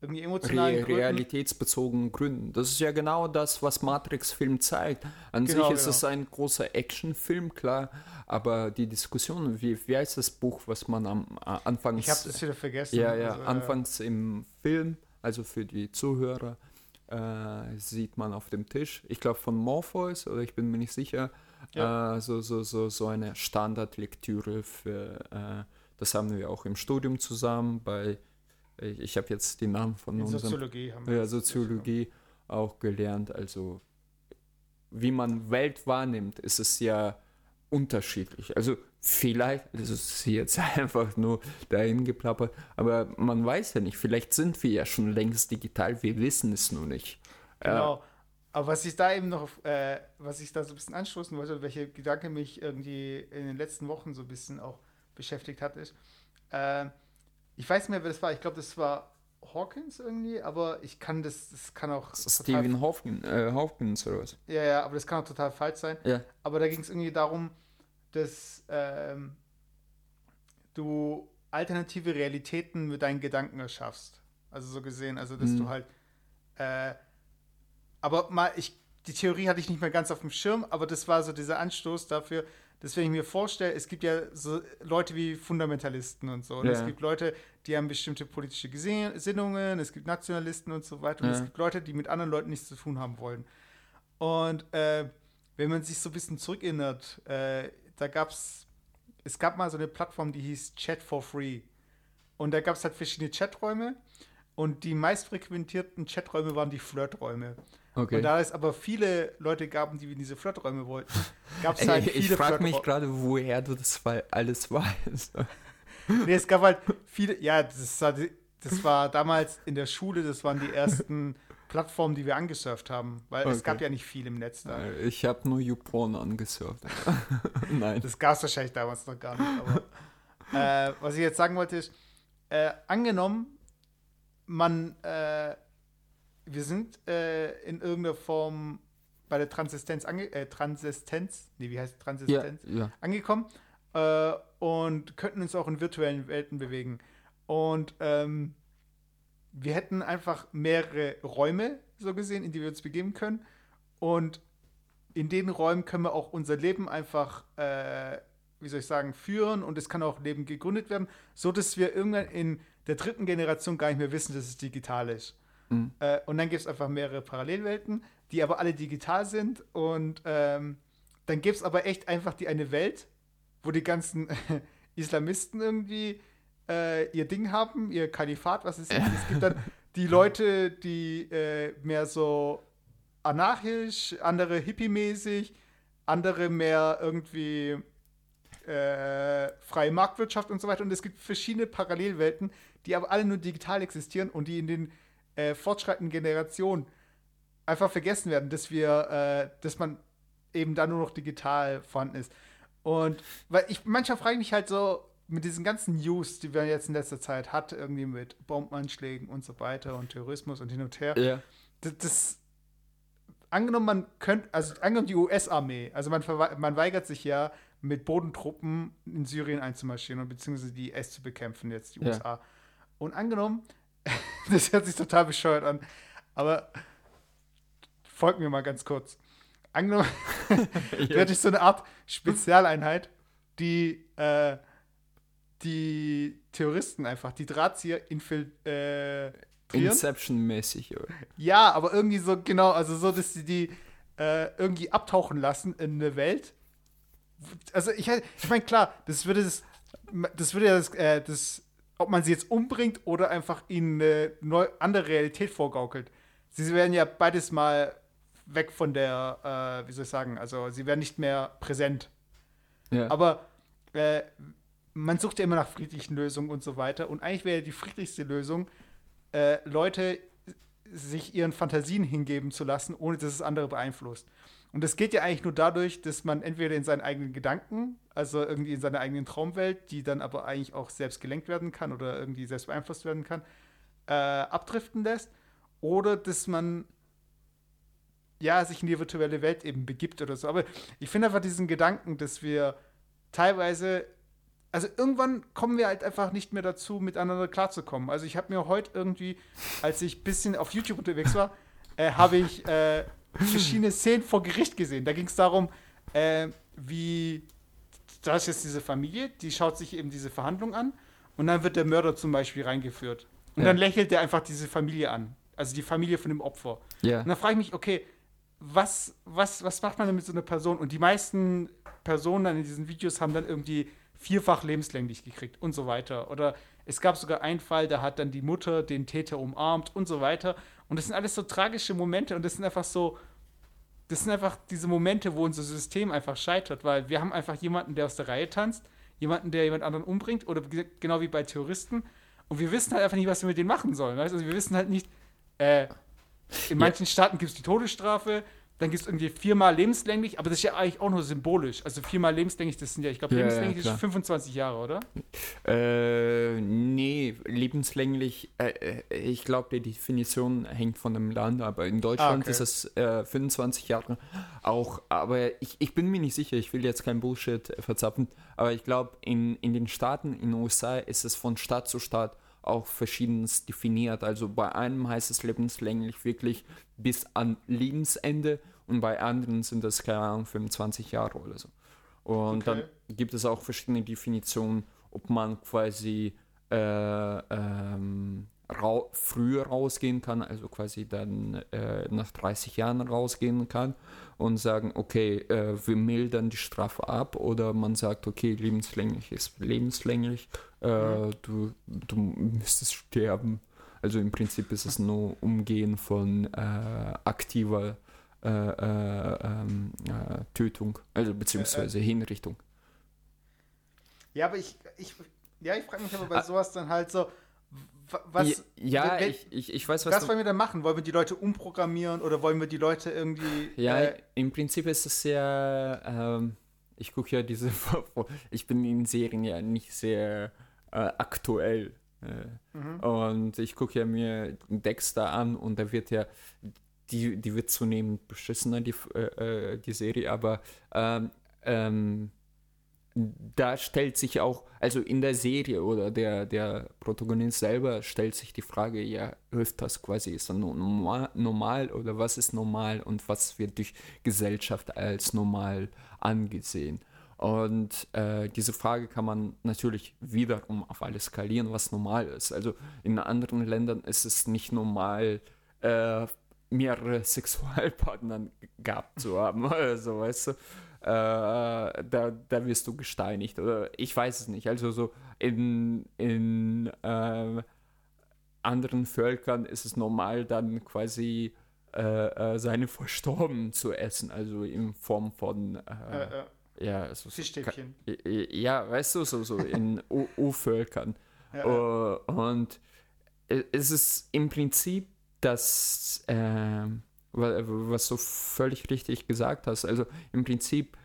irgendwie emotionalen Re realitätsbezogenen Gründen. Das ist ja genau das, was Matrix-Film zeigt. An genau, sich ist genau. es ein großer Actionfilm, klar, aber die Diskussion, wie, wie heißt das Buch, was man am äh, Anfangs... Ich habe das wieder vergessen. Ja, ja, also, anfangs ja. im Film, also für die Zuhörer, äh, sieht man auf dem Tisch, ich glaube von Morpheus, oder ich bin mir nicht sicher, ja. äh, so, so, so, so eine Standardlektüre für... Äh, das haben wir auch im Studium zusammen bei ich, ich habe jetzt die Namen von In unserem, Soziologie haben wir ja, Soziologie auch gelernt. Also wie man Welt wahrnimmt, ist es ja unterschiedlich. Also vielleicht, das ist jetzt einfach nur dahin geplappert, aber man weiß ja nicht, vielleicht sind wir ja schon längst digital, wir wissen es nur nicht. Genau. Äh, aber was ich da eben noch, äh, was ich da so ein bisschen anstoßen wollte, welche Gedanke mich irgendwie in den letzten Wochen so ein bisschen auch beschäftigt hat, ist, äh, ich weiß nicht mehr, wer das war. Ich glaube, das war Hawkins irgendwie, aber ich kann das, das kann auch. Stephen Hawkins, äh, Hawkins oder was? Ja, ja, aber das kann auch total falsch sein. Ja. Aber da ging es irgendwie darum, dass ähm, du alternative Realitäten mit deinen Gedanken erschaffst. Also so gesehen, also dass mhm. du halt. Äh, aber mal, ich, die Theorie hatte ich nicht mehr ganz auf dem Schirm, aber das war so dieser Anstoß dafür, dass wenn ich mir vorstelle, es gibt ja so Leute wie Fundamentalisten und so. Und ja. es gibt Leute, die haben bestimmte politische Gesinnungen, es gibt Nationalisten und so weiter. Und ja. es gibt Leute, die mit anderen Leuten nichts zu tun haben wollen. Und äh, wenn man sich so ein bisschen zurückerinnert, äh, da gab es, es gab mal so eine Plattform, die hieß Chat for Free. Und da gab es halt verschiedene Chaträume. Und die meistfrequentierten Chaträume waren die Flirträume. Okay. Und da es aber viele Leute gab, die in diese Flirträume wollten, gab es halt viele Ich frage mich gerade, woher du das alles weißt. nee, es gab halt viele, ja, das war, das war damals in der Schule, das waren die ersten Plattformen, die wir angesurft haben, weil okay. es gab ja nicht viel im Netz da. Äh, ich habe nur YouPorn angesurft. Nein. Das gab es wahrscheinlich damals noch gar nicht. Aber, äh, was ich jetzt sagen wollte ist, äh, angenommen, man äh, wir sind äh, in irgendeiner Form bei der Transistenz, ange äh, Transistenz, nee, wie heißt Transistenz? Ja, ja. Angekommen äh, und könnten uns auch in virtuellen Welten bewegen. Und ähm, wir hätten einfach mehrere Räume, so gesehen, in die wir uns begeben können. Und in den Räumen können wir auch unser Leben einfach, äh, wie soll ich sagen, führen und es kann auch Leben gegründet werden, so dass wir irgendwann in der dritten Generation gar nicht mehr wissen, dass es digital ist. Mhm. Äh, und dann gibt es einfach mehrere Parallelwelten, die aber alle digital sind. Und ähm, dann gibt es aber echt einfach die eine Welt, wo die ganzen Islamisten irgendwie äh, ihr Ding haben, ihr Kalifat, was ist. Es gibt dann die Leute, die äh, mehr so anarchisch, andere hippie-mäßig, andere mehr irgendwie äh, freie Marktwirtschaft und so weiter. Und es gibt verschiedene Parallelwelten, die aber alle nur digital existieren und die in den äh, fortschreitenden Generationen einfach vergessen werden, dass wir, äh, dass man eben da nur noch digital vorhanden ist. Und weil ich manchmal frage ich mich halt so, mit diesen ganzen News, die wir jetzt in letzter Zeit hatten, irgendwie mit Bombenanschlägen und so weiter und Terrorismus und hin und her, Ja. das, das angenommen, man könnte, also angenommen die US-Armee, also man, man weigert sich ja, mit Bodentruppen in Syrien einzumarschieren und beziehungsweise die IS zu bekämpfen, jetzt die Ja. USA. Und angenommen, das hört sich total bescheuert an, aber folgt mir mal ganz kurz. Angenommen, ja. hätte ich so eine Art Spezialeinheit, die äh, die Terroristen einfach, die Drahtzieher infiltrieren. Inception-mäßig. oder? Ja, aber irgendwie so, genau, also so, dass sie die äh, irgendwie abtauchen lassen in eine Welt. Also ich, ich meine, klar, das würde das, das würde ja das, äh, das, ob man sie jetzt umbringt oder einfach ihnen eine neu, andere Realität vorgaukelt. Sie werden ja beides mal weg von der, äh, wie soll ich sagen, also sie werden nicht mehr präsent. Ja. Aber äh, man sucht ja immer nach friedlichen Lösungen und so weiter. Und eigentlich wäre die friedlichste Lösung, äh, Leute sich ihren Fantasien hingeben zu lassen, ohne dass es andere beeinflusst. Und das geht ja eigentlich nur dadurch, dass man entweder in seinen eigenen Gedanken, also irgendwie in seiner eigenen Traumwelt, die dann aber eigentlich auch selbst gelenkt werden kann oder irgendwie selbst beeinflusst werden kann, äh, abdriften lässt. Oder dass man ja, sich in die virtuelle Welt eben begibt oder so. Aber ich finde einfach diesen Gedanken, dass wir teilweise, also irgendwann kommen wir halt einfach nicht mehr dazu, miteinander klarzukommen. Also ich habe mir heute irgendwie, als ich ein bisschen auf YouTube unterwegs war, äh, habe ich äh, verschiedene Szenen vor Gericht gesehen. Da ging es darum, äh, wie, da ist jetzt diese Familie, die schaut sich eben diese Verhandlung an und dann wird der Mörder zum Beispiel reingeführt. Und Ja. dann lächelt der einfach diese Familie an. Also die Familie von dem Opfer. ja. Und dann frage ich mich, okay, was, was, was macht man denn mit so einer Person? Und die meisten Personen dann in diesen Videos haben dann irgendwie vierfach lebenslänglich gekriegt und so weiter. Oder es gab sogar einen Fall, da hat dann die Mutter den Täter umarmt und so weiter. Und das sind alles so tragische Momente und das sind einfach so, das sind einfach diese Momente, wo unser System einfach scheitert, weil wir haben einfach jemanden, der aus der Reihe tanzt, jemanden, der jemand anderen umbringt oder ge- genau wie bei Terroristen. Und wir wissen halt einfach nicht, was wir mit denen machen sollen. Weißt? Also wir wissen halt nicht, äh, in Ja. manchen Staaten gibt es die Todesstrafe, dann gibt es irgendwie viermal lebenslänglich, aber das ist ja eigentlich auch nur symbolisch. Also viermal lebenslänglich, das sind ja, ich glaube, Ja, ja, lebenslänglich ist klar. 25 Jahre, oder? Äh, nee, lebenslänglich, äh, äh, ich glaube, die Definition hängt von dem Land, aber in Deutschland Ah, okay. ist es äh, 25 Jahre auch, aber ich, ich bin mir nicht sicher, ich will jetzt kein Bullshit verzapfen, aber ich glaube, in, in den Staaten, in den USA ist es von Staat zu Staat auch verschiedenes definiert. Also bei einem heißt es lebenslänglich wirklich bis an Lebensende und bei anderen sind das, keine Ahnung, 25 Jahre oder so. Und Okay. dann gibt es auch verschiedene Definitionen, ob man quasi äh, ähm, rau früher rausgehen kann, also quasi dann äh, nach 30 Jahren rausgehen kann und sagen, okay, äh, wir mildern die Strafe ab oder man sagt, okay, lebenslänglich ist lebenslänglich, äh, du, du müsstest sterben. Also im Prinzip ist es nur Umgehen von äh, aktiver äh, äh, ähm, äh, Tötung, also beziehungsweise Hinrichtung. Ja, aber ich, ich, ja, ich frage mich aber bei Ah. sowas dann halt so, was, ja, wenn- ich, ich, ich weiß, was was wollen wir da machen? Wollen wir die Leute umprogrammieren oder wollen wir die Leute irgendwie. Ja, äh, im Prinzip ist es sehr, ähm, ich gucke ja diese, ich bin in Serien ja nicht sehr äh, aktuell. Äh, mhm. Und ich gucke ja mir Dexter an und da wird ja die, die wird zunehmend beschissener, die, äh, die Serie, aber ähm, ähm, da stellt sich auch, also in der Serie oder der, der Protagonist selber stellt sich die Frage, ja, hilft das quasi, ist das normal, normal oder was ist normal und was wird durch Gesellschaft als normal angesehen? Und äh, diese Frage kann man natürlich wiederum auf alles skalieren, was normal ist. Also in anderen Ländern ist es nicht normal, äh, mehrere Sexualpartner gehabt zu haben. Also, weißt du, äh, da, da wirst du gesteinigt oder ich weiß es nicht. Also so in, in äh, anderen Völkern ist es normal, dann quasi äh, äh seine Verstorbenen zu essen, also in Form von äh, ja, so, Fischstäbchen. Ja, weißt du, so, so in U-Völkern. Ja, uh, und es ist im Prinzip das, äh, was du völlig richtig gesagt hast. Also im Prinzip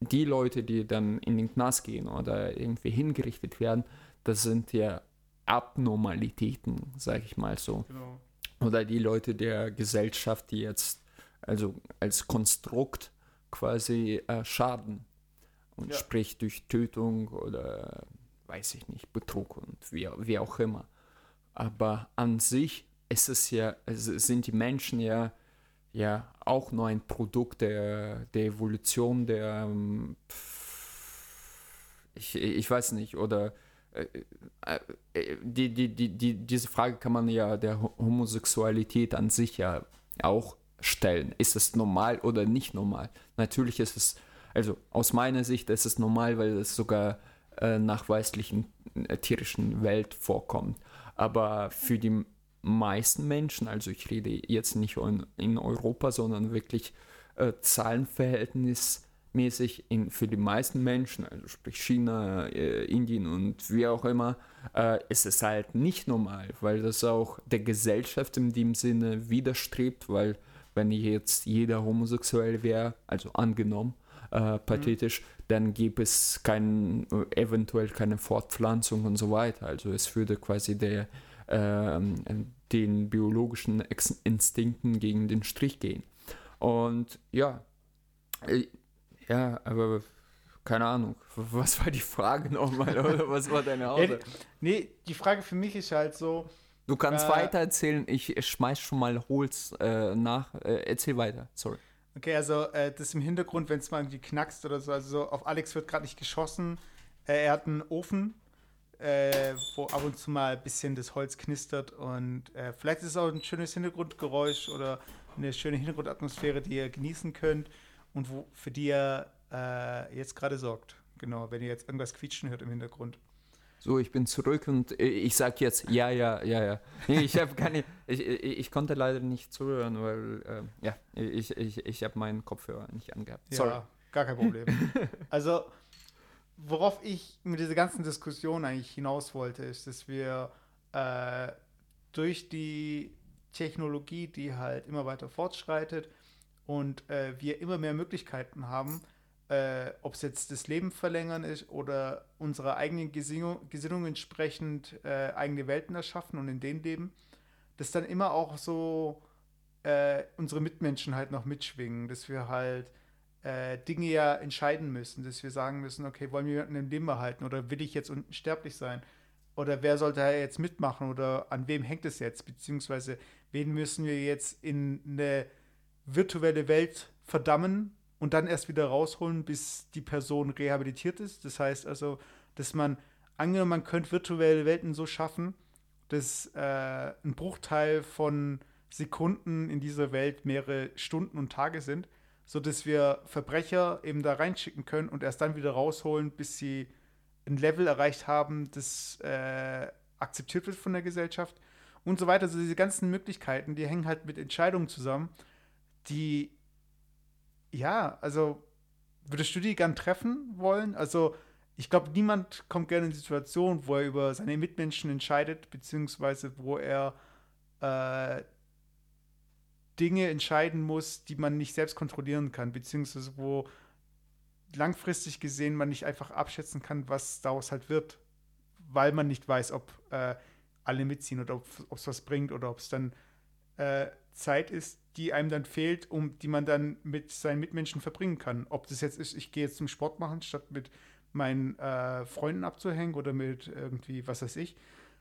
die Leute, die dann in den Knast gehen oder irgendwie hingerichtet werden, das sind ja Abnormalitäten, sage ich mal so. Genau. Oder die Leute der Gesellschaft, die jetzt also als Konstrukt quasi äh, schaden. Und ja. sprich durch Tötung oder weiß ich nicht, Betrug und wie, wie auch immer. Aber an sich ist es ja, also sind die Menschen ja, ja auch nur ein Produkt der, der Evolution der, ähm, ich, ich weiß nicht, oder äh, äh, die, die, die, die, diese Frage kann man ja der Homosexualität an sich ja auch stellen. Ist es normal oder nicht normal? Natürlich ist es, also aus meiner Sicht ist es normal, weil es sogar äh, nachweislich in der tierischen Welt vorkommt. Aber für die meisten Menschen, also ich rede jetzt nicht in, Europa, sondern wirklich äh, zahlenverhältnismäßig in, für die meisten Menschen, also sprich China, äh, Indien und wie auch immer, äh, ist es halt nicht normal, weil das auch der Gesellschaft in dem Sinne widerstrebt, weil wenn jetzt jeder homosexuell wäre, also angenommen, äh, pathetisch, mhm. dann gäbe es kein, eventuell keine Fortpflanzung und so weiter. Also es würde quasi der, äh, den biologischen Instinkten gegen den Strich gehen. Und ja, äh, ja, aber keine Ahnung, was war die Frage nochmal oder was war deine Aussage? Nee, die Frage für mich ist halt so, Du kannst äh, weiter erzählen, ich schmeiß schon mal Holz äh, nach. Äh, erzähl weiter, sorry. Okay, also äh, das im Hintergrund, wenn es mal irgendwie knackst oder so, also so, auf Alex wird gerade nicht geschossen. Äh, er hat einen Ofen, äh, wo ab und zu mal ein bisschen das Holz knistert und vielleicht ist es auch ein schönes Hintergrundgeräusch oder eine schöne Hintergrundatmosphäre, die ihr genießen könnt und wo, für die er jetzt gerade sorgt. Genau, wenn ihr jetzt irgendwas quietschen hört im Hintergrund. So, ich bin zurück und ich sag jetzt, ja, ja, ja, ja. Ich habe keine, ich, ich, konnte leider nicht zuhören, weil, äh, ja, ich, ich, ich habe meinen Kopfhörer nicht angehabt. Sorry. Ja, gar kein Problem. also, worauf ich mit dieser ganzen Diskussion eigentlich hinaus wollte, ist, dass wir äh, durch die Technologie, die halt immer weiter fortschreitet und äh, wir immer mehr Möglichkeiten haben, äh, ob es jetzt das Leben verlängern ist oder unserer eigenen Gesinnung, Gesinnung entsprechend äh, eigene Welten erschaffen und in denen leben, dass dann immer auch so äh, unsere Mitmenschen halt noch mitschwingen, dass wir halt äh, Dinge ja entscheiden müssen, dass wir sagen müssen, okay, wollen wir jemanden im Leben erhalten oder will ich jetzt unsterblich sein? Oder wer sollte jetzt mitmachen oder an wem hängt es jetzt? Beziehungsweise wen müssen wir jetzt in eine virtuelle Welt verdammen, und dann erst wieder rausholen, bis die Person rehabilitiert ist. Das heißt also, dass man, angenommen, man könnte virtuelle Welten so schaffen, dass äh, ein Bruchteil von Sekunden in dieser Welt mehrere Stunden und Tage sind, sodass wir Verbrecher eben da reinschicken können und erst dann wieder rausholen, bis sie ein Level erreicht haben, das äh, akzeptiert wird von der Gesellschaft und so weiter. Also diese ganzen Möglichkeiten, die hängen halt mit Entscheidungen zusammen, die ja, also würdest du die gern treffen wollen? Also ich glaube, niemand kommt gerne in die Situation, wo er über seine Mitmenschen entscheidet, beziehungsweise wo er äh, Dinge entscheiden muss, die man nicht selbst kontrollieren kann, beziehungsweise wo langfristig gesehen man nicht einfach abschätzen kann, was daraus halt wird, weil man nicht weiß, ob äh, alle mitziehen oder ob es was bringt oder ob es dann äh, Zeit ist, die einem dann fehlt, um die man dann mit seinen Mitmenschen verbringen kann. Ob das jetzt ist, ich gehe jetzt zum Sport machen, statt mit meinen äh, Freunden abzuhängen oder mit irgendwie, was weiß ich,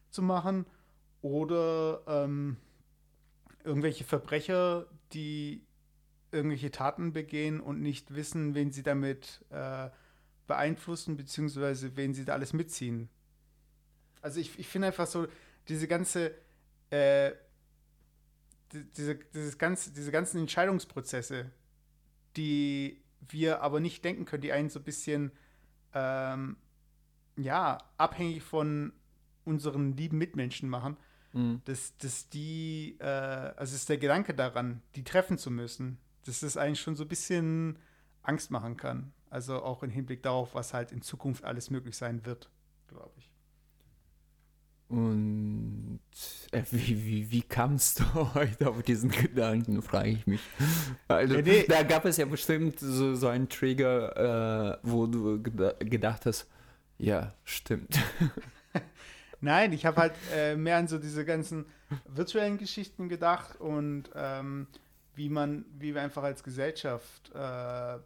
zu machen. Oder ähm, irgendwelche Verbrecher, die irgendwelche Taten begehen und nicht wissen, wen sie damit äh, beeinflussen, beziehungsweise wen sie da alles mitziehen. Also ich, ich finde einfach so, diese ganze, äh, diese, dieses ganze, diese ganzen Entscheidungsprozesse, die wir aber nicht denken können, die einen so ein bisschen ähm, ja, abhängig von unseren lieben Mitmenschen machen, mhm. dass, dass die, äh, also ist der Gedanke daran, die treffen zu müssen, dass das eigentlich schon so ein bisschen Angst machen kann. Also auch im Hinblick darauf, was halt in Zukunft alles möglich sein wird, glaube ich. Und äh, wie, wie, wie kamst du heute auf diesen Gedanken, frage ich mich. Also, ja, nee. Da gab es ja bestimmt so, so einen Trigger, äh, wo du geda gedacht hast, ja, stimmt. Nein, ich habe halt äh, mehr an so diese ganzen virtuellen Geschichten gedacht und ähm, wie man, wie wir einfach als Gesellschaft äh,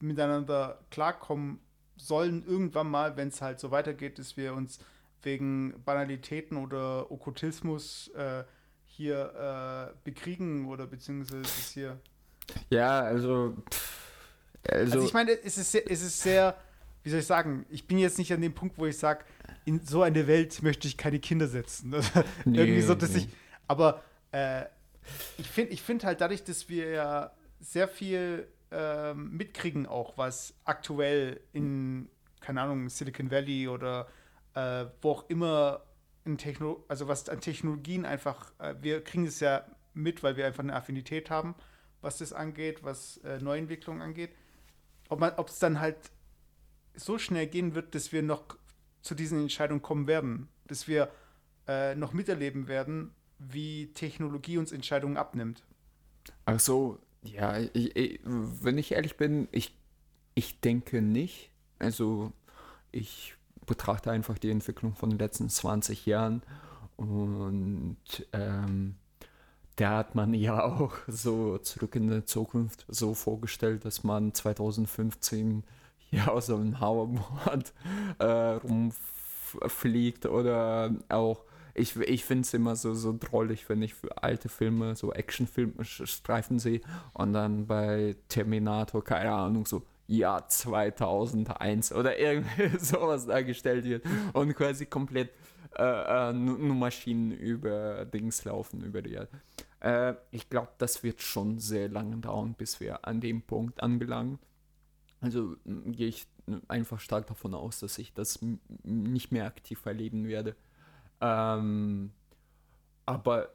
miteinander klarkommen sollen, irgendwann mal, wenn es halt so weitergeht, dass wir uns wegen Banalitäten oder Okkultismus äh, hier äh, bekriegen oder beziehungsweise ist hier. Ja, also, also. Also, ich meine, es ist, sehr, es ist sehr, wie soll ich sagen, ich bin jetzt nicht an dem Punkt, wo ich sage, in so eine Welt möchte ich keine Kinder setzen. nee, Irgendwie so, dass nee. ich. Aber äh, ich finde ich find halt dadurch, dass wir ja sehr viel ähm, mitkriegen, auch was aktuell in, keine Ahnung, Silicon Valley oder äh, wo auch immer in Techno also was an Technologien einfach, äh, wir kriegen es ja mit, weil wir einfach eine Affinität haben, was das angeht, was äh, Neuentwicklung angeht. Ob es dann halt so schnell gehen wird, dass wir noch zu diesen Entscheidungen kommen werden, dass wir äh, noch miterleben werden, wie Technologie uns Entscheidungen abnimmt. Ach so, ja, ich, ich, wenn ich ehrlich bin, ich, ich denke nicht. Also ich betrachte einfach die Entwicklung von den letzten 20 Jahren und ähm, da hat man ja auch so zurück in der Zukunft so vorgestellt, dass man 2015 hier aus einem Hoverboard äh, rumfliegt oder auch ich, ich finde es immer so, so drollig, wenn ich für alte Filme, so Actionfilme, Streifen sehe und dann bei Terminator, keine Ahnung, so Jahr 2001 oder irgendwie sowas dargestellt wird und quasi komplett äh, äh, nur Maschinen über Dings laufen über die Erde. Äh, ich glaube, das wird schon sehr lange dauern, bis wir an dem Punkt angelangen. Also gehe ich einfach stark davon aus, dass ich das nicht mehr aktiv erleben werde. Ähm, aber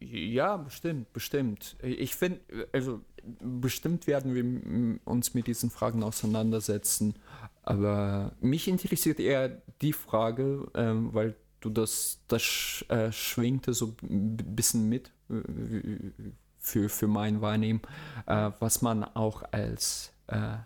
ja, bestimmt, bestimmt. Ich finde, also bestimmt werden wir uns mit diesen Fragen auseinandersetzen. Aber mich interessiert eher die Frage, ähm, weil du das, das äh, schwingte so ein bisschen mit für, für mein Wahrnehmen, äh, was man auch als äh,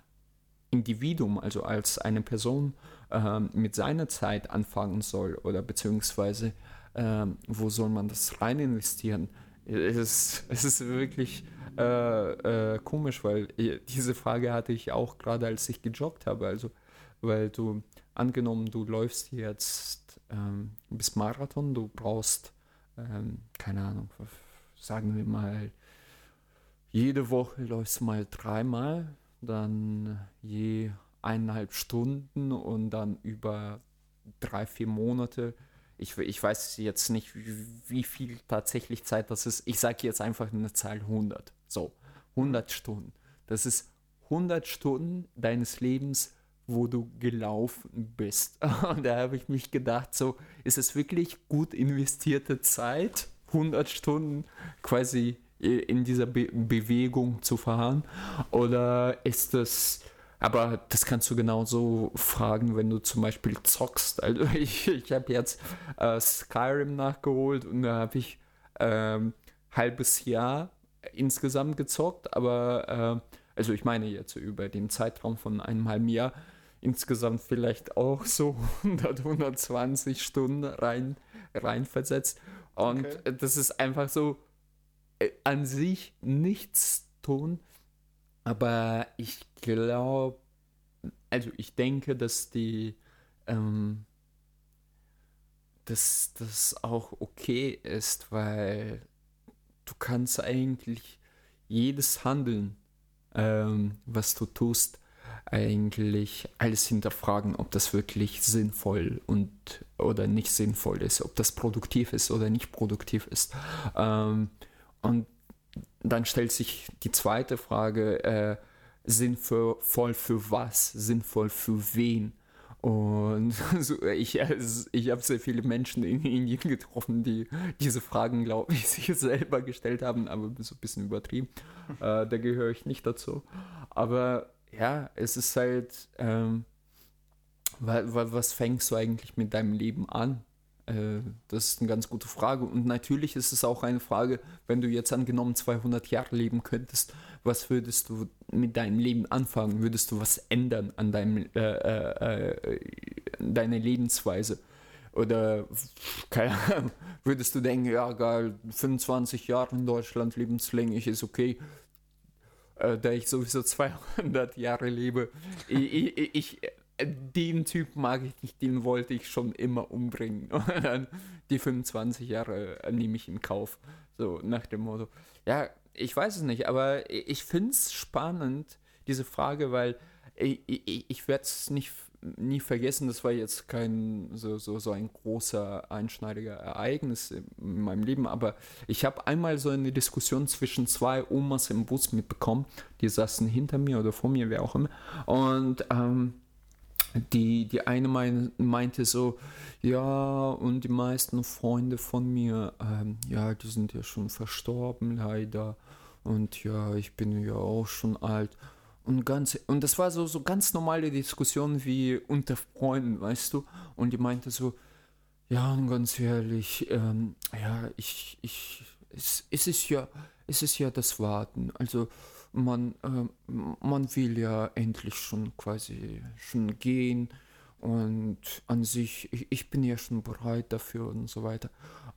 Individuum, also als eine Person ähm, mit seiner Zeit anfangen soll oder beziehungsweise ähm, wo soll man das rein investieren? Es ist, es ist wirklich äh, äh, komisch, weil diese Frage hatte ich auch gerade, als ich gejoggt habe. Also, weil du, angenommen, du läufst jetzt ähm, bis Marathon, du brauchst, ähm, keine Ahnung, sagen wir mal, jede Woche läufst du mal dreimal, dann je eineinhalb Stunden und dann über drei, vier Monate ich, ich weiß jetzt nicht, wie, viel tatsächlich Zeit das ist. Ich sage jetzt einfach eine Zahl 100. So, 100 Stunden. Das ist 100 Stunden deines Lebens, wo du gelaufen bist. Und da habe ich mich gedacht, so, ist es wirklich gut investierte Zeit, 100 Stunden quasi in dieser Be Bewegung zu fahren? Oder ist das aber das kannst du genauso fragen, wenn du zum Beispiel zockst. Also ich, ich habe jetzt äh, Skyrim nachgeholt und da habe ich ähm, halbes Jahr insgesamt gezockt, aber äh, also ich meine jetzt über den Zeitraum von einem halben Jahr insgesamt vielleicht auch so 100, 120 Stunden rein, rein versetzt. Und okay. das ist einfach so, äh, an sich nichts tun, aber ich glaube, also ich denke, dass die, ähm, dass das auch okay ist, weil du kannst eigentlich jedes Handeln, ähm, was du tust, eigentlich alles hinterfragen, ob das wirklich sinnvoll und oder nicht sinnvoll ist, ob das produktiv ist oder nicht produktiv ist. Ähm, und dann stellt sich die zweite Frage, äh, sinnvoll für was, sinnvoll für wen. Und so, ich, ich habe sehr viele Menschen in Indien getroffen, die diese Fragen, glaube ich, sich selber gestellt haben, aber so ein bisschen übertrieben. Äh, da gehöre ich nicht dazu. Aber ja, es ist halt, ähm, was fängst du eigentlich mit deinem Leben an? Äh, das ist eine ganz gute Frage. Und natürlich ist es auch eine Frage, wenn du jetzt angenommen 200 Jahre leben könntest, was würdest du mit deinem Leben anfangen? Würdest du was ändern an deinem, äh, äh, äh deiner Lebensweise? Oder, keine Ahnung, würdest du denken, ja geil, 25 Jahre in Deutschland lebenslänglich ist okay, äh, da ich sowieso 200 Jahre lebe. ich, ich, ich den Typ mag ich nicht, den wollte ich schon immer umbringen. Und dann die 25 Jahre nehme ich in Kauf. So nach dem Motto. Ja, ich weiß es nicht, aber ich finde es spannend, diese Frage, weil ich, ich, ich werde es nicht nie vergessen, das war jetzt kein so, so, so ein großer, einschneidiger Ereignis in meinem Leben, aber ich habe einmal so eine Diskussion zwischen zwei Omas im Bus mitbekommen, die saßen hinter mir oder vor mir, wer auch immer, und ähm, die, die eine mein, meinte so, ja, und die meisten Freunde von mir, ähm, ja, die sind ja schon verstorben, leider. Und ja, ich bin ja auch schon alt. Und, ganz, und das war so, so ganz normale Diskussion wie unter Freunden, weißt du? Und die meinte so, ja, und ganz ehrlich, ähm, ja, ich, ich, es, es ist ja, es ist ja das Warten. Also, man, äh, man will ja endlich schon quasi schon gehen und an sich, ich, ich bin ja schon bereit dafür und so weiter.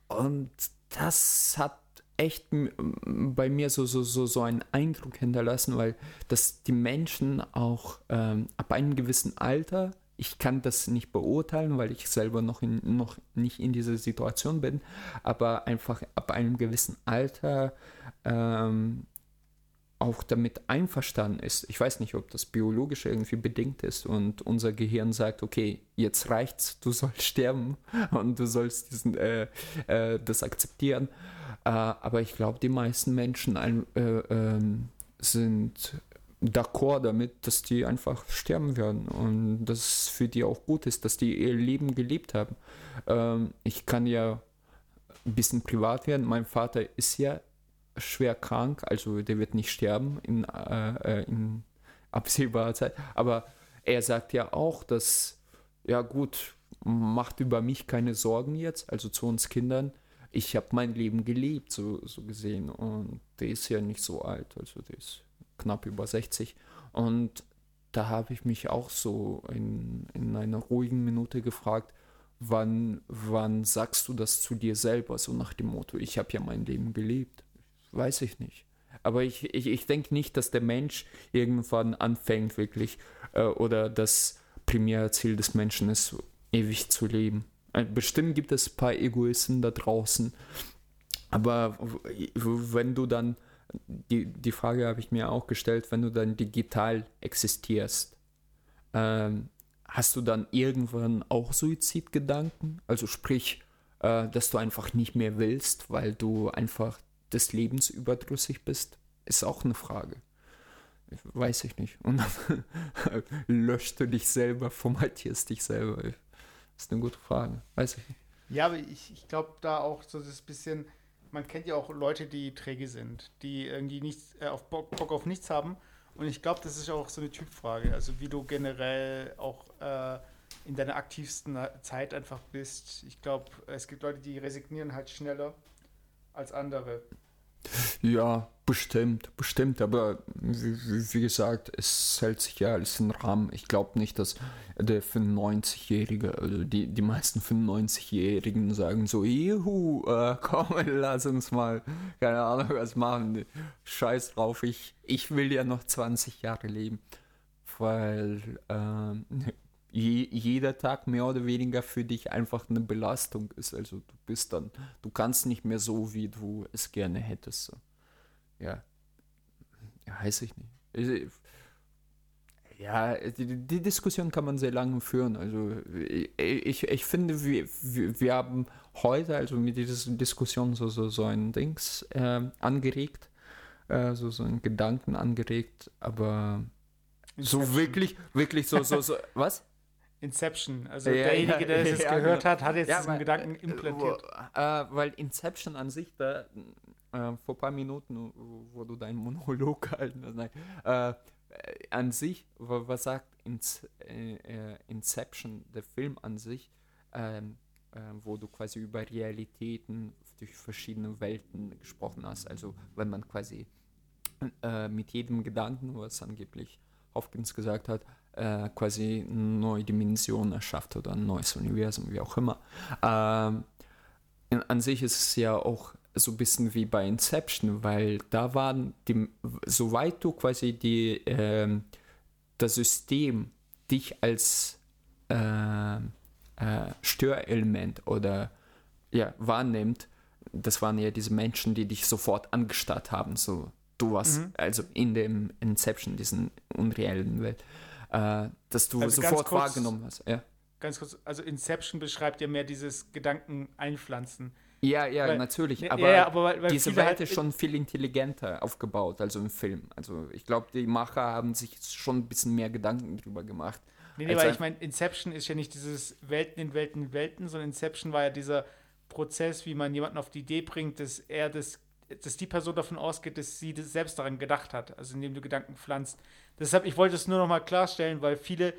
Und das hat echt bei mir so, so, so, so einen Eindruck hinterlassen, weil dass die Menschen auch ähm, ab einem gewissen Alter, ich kann das nicht beurteilen, weil ich selber noch, in, noch nicht in dieser Situation bin, aber einfach ab einem gewissen Alter ähm, auch damit einverstanden ist. Ich weiß nicht, ob das biologisch irgendwie bedingt ist und unser Gehirn sagt, okay, jetzt reicht's, du sollst sterben und du sollst diesen, äh, äh, das akzeptieren. Äh, aber ich glaube, die meisten Menschen ein, äh, ähm, sind d'accord damit, dass die einfach sterben werden und dass es für die auch gut ist, dass die ihr Leben gelebt haben. Ähm, ich kann ja ein bisschen privat werden. Mein Vater ist ja schwer krank, also der wird nicht sterben in, äh, äh, in absehbarer Zeit. Aber er sagt ja auch, dass, ja gut, macht über mich keine Sorgen jetzt, also zu uns Kindern. Ich habe mein Leben gelebt, so, so gesehen. Und der ist ja nicht so alt, also der ist knapp über 60. Und da habe ich mich auch so in, in einer ruhigen Minute gefragt, wann, wann sagst du das zu dir selber, so nach dem Motto, ich habe ja mein Leben gelebt weiß ich nicht. Aber ich, ich, ich denke nicht, dass der Mensch irgendwann anfängt, wirklich, äh, oder das primäre Ziel des Menschen ist, ewig zu leben. Äh, bestimmt gibt es ein paar Egoisten da draußen, aber wenn du dann, die, die Frage habe ich mir auch gestellt, wenn du dann digital existierst, ähm, hast du dann irgendwann auch Suizidgedanken? Also sprich, äh, dass du einfach nicht mehr willst, weil du einfach des Lebens überdrüssig bist, ist auch eine Frage. Weiß ich nicht. Und dann löscht du dich selber, formatierst dich selber. Ist eine gute Frage. Weiß ich nicht. Ja, aber ich, ich glaube da auch so das bisschen, man kennt ja auch Leute, die träge sind, die irgendwie nichts, äh, auf Bock, Bock, auf nichts haben. Und ich glaube, das ist auch so eine Typfrage. Also wie du generell auch äh, in deiner aktivsten Zeit einfach bist. Ich glaube, es gibt Leute, die resignieren halt schneller als andere. Ja, bestimmt, bestimmt, aber wie, wie, gesagt, es hält sich ja alles in Rahmen. Ich glaube nicht, dass der 95-Jährige, also die, die meisten 95-Jährigen sagen so, juhu, äh, komm, lass uns mal, keine Ahnung, was machen. Scheiß drauf, ich, ich will ja noch 20 Jahre leben. Weil äh, je, jeder Tag mehr oder weniger für dich einfach eine Belastung ist. Also du bist dann, du kannst nicht mehr so, wie du es gerne hättest. So ja, ja weiß ich nicht. Ja, die, die, Diskussion kann man sehr lange führen. Also ich, ich finde, wir, wir haben heute also mit dieser Diskussion so, so, so ein Dings äh, angeregt, äh, so, so einen Gedanken angeregt, aber so wirklich, wirklich so, so, so, was? Inception. Also ja, derjenige, der es ja, gehört genau. hat, hat jetzt ja, diesen Gedanken implantiert. Äh, weil Inception an sich, da, äh, vor ein paar Minuten, wo du deinen Monolog gehalten hast, nein, äh, an sich, was sagt äh, äh, Inception, der Film an sich, ähm, äh, wo du quasi über Realitäten durch verschiedene Welten gesprochen hast. Also wenn man quasi äh, mit jedem Gedanken, was angeblich Hopkins gesagt hat, äh, quasi eine neue Dimension erschafft oder ein neues Universum, wie auch immer. Ähm, an sich ist es ja auch so ein bisschen wie bei Inception, weil da waren die, soweit du quasi die, äh, das System dich als äh, äh, Störelement oder ja, wahrnimmt, das waren ja diese Menschen, die dich sofort angestarrt haben, so du warst, mhm. also in dem Inception, diesen unreellen Welt, äh, dass du also sofort kurz, wahrgenommen hast. Ja. Ganz kurz, also Inception beschreibt ja mehr dieses Gedanken einpflanzen. Ja, ja, weil, natürlich. Aber, ja, aber weil, weil diese Welt halt ist schon viel intelligenter aufgebaut, also im Film. Also ich glaube, die Macher haben sich schon ein bisschen mehr Gedanken drüber gemacht. Nee, nee, weil ich meine, Inception ist ja nicht dieses Welten in Welten in Welten, sondern Inception war ja dieser Prozess, wie man jemanden auf die Idee bringt, dass er das, dass die Person davon ausgeht, dass sie das selbst daran gedacht hat, also indem du Gedanken pflanzt. Deshalb, ich wollte es nur noch mal klarstellen, weil viele,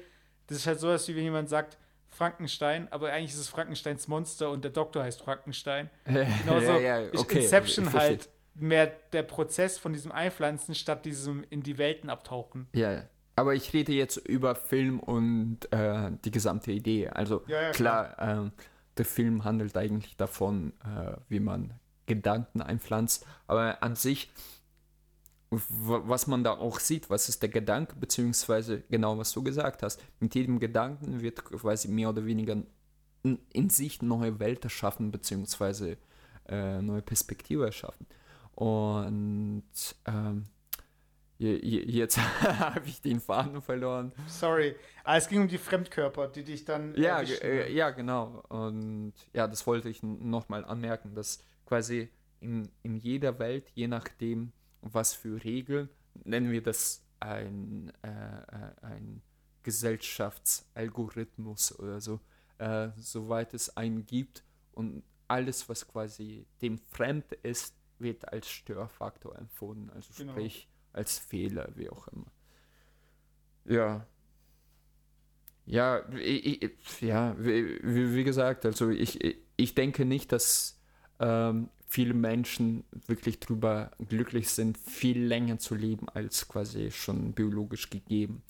das ist halt so, dass wie wenn jemand sagt, Frankenstein, aber eigentlich ist es Frankensteins Monster und der Doktor heißt Frankenstein. Genauso ja, ja, okay, ist Inception halt mehr der Prozess von diesem Einpflanzen statt diesem in die Welten abtauchen. Ja, aber ich rede jetzt über Film und äh, die gesamte Idee. Also ja, klar, klar. Äh, der Film handelt eigentlich davon, äh, wie man Gedanken einpflanzt, aber an sich was man da auch sieht, was ist der Gedanke, beziehungsweise genau was du gesagt hast. Mit jedem Gedanken wird quasi mehr oder weniger in, sich neue Welt erschaffen, beziehungsweise äh, neue Perspektive erschaffen. Und ähm, jetzt habe ich den Faden verloren. Sorry, ah, es ging um die Fremdkörper, die dich dann. Ja, äh, ja, genau. Und ja, das wollte ich nochmal anmerken, dass quasi in, in jeder Welt, je nachdem, was für Regeln, nennen wir das ein, äh, äh, ein Gesellschaftsalgorithmus oder so, äh, soweit es einen gibt und alles, was quasi dem fremd ist, wird als Störfaktor empfunden, also genau. sprich als Fehler, wie auch immer. Ja. Ja, ich, ja, wie, wie, gesagt, also ich, ich denke nicht, dass ähm, viele Menschen wirklich darüber glücklich sind, viel länger zu leben als quasi schon biologisch gegeben.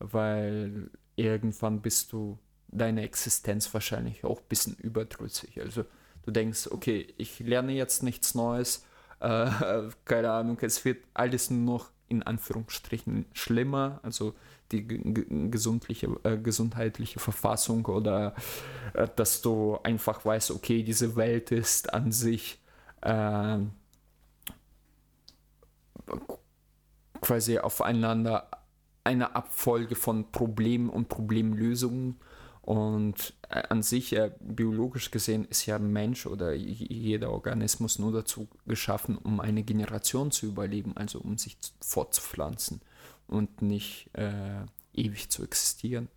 Weil irgendwann bist du deine Existenz wahrscheinlich auch ein bisschen überdrüssig. Also du denkst, okay, ich lerne jetzt nichts Neues, äh, keine Ahnung, es wird alles nur noch in Anführungsstrichen schlimmer, also die gesundliche, äh, gesundheitliche Verfassung oder äh, dass du einfach weißt, okay, diese Welt ist an sich äh, quasi aufeinander eine Abfolge von Problemen und Problemlösungen. Und äh, an sich, äh, biologisch gesehen, ist ja Mensch oder jeder Organismus nur dazu geschaffen, um eine Generation zu überleben, also um sich fortzupflanzen und nicht äh, ewig zu existieren.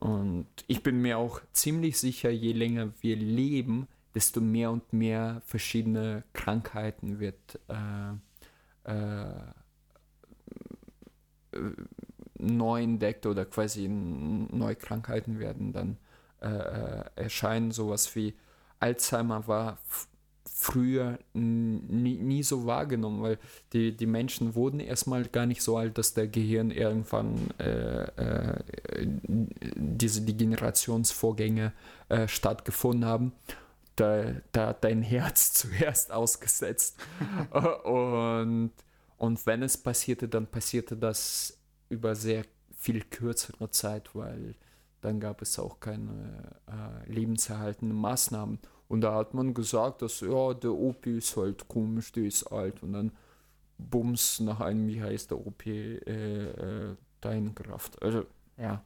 Und ich bin mir auch ziemlich sicher, je länger wir leben, desto mehr und mehr verschiedene Krankheiten wird äh, äh, neu entdeckt oder quasi neue Krankheiten werden dann äh, äh erscheinen. Sowas wie Alzheimer war früher nie, nie, so wahrgenommen, weil die, die Menschen wurden erstmal gar nicht so alt, dass der Gehirn irgendwann äh, äh, diese Degenerationsvorgänge äh, stattgefunden haben. Da, da dein Herz zuerst ausgesetzt. und, und wenn es passierte, dann passierte das über sehr viel kürzere Zeit, weil dann gab es auch keine äh, lebenserhaltenden Maßnahmen. Und da hat man gesagt, dass ja, der OP ist halt komisch, der ist alt. Und dann Bums nach einem, wie heißt der OP, äh, äh, deine Kraft. Also, ja.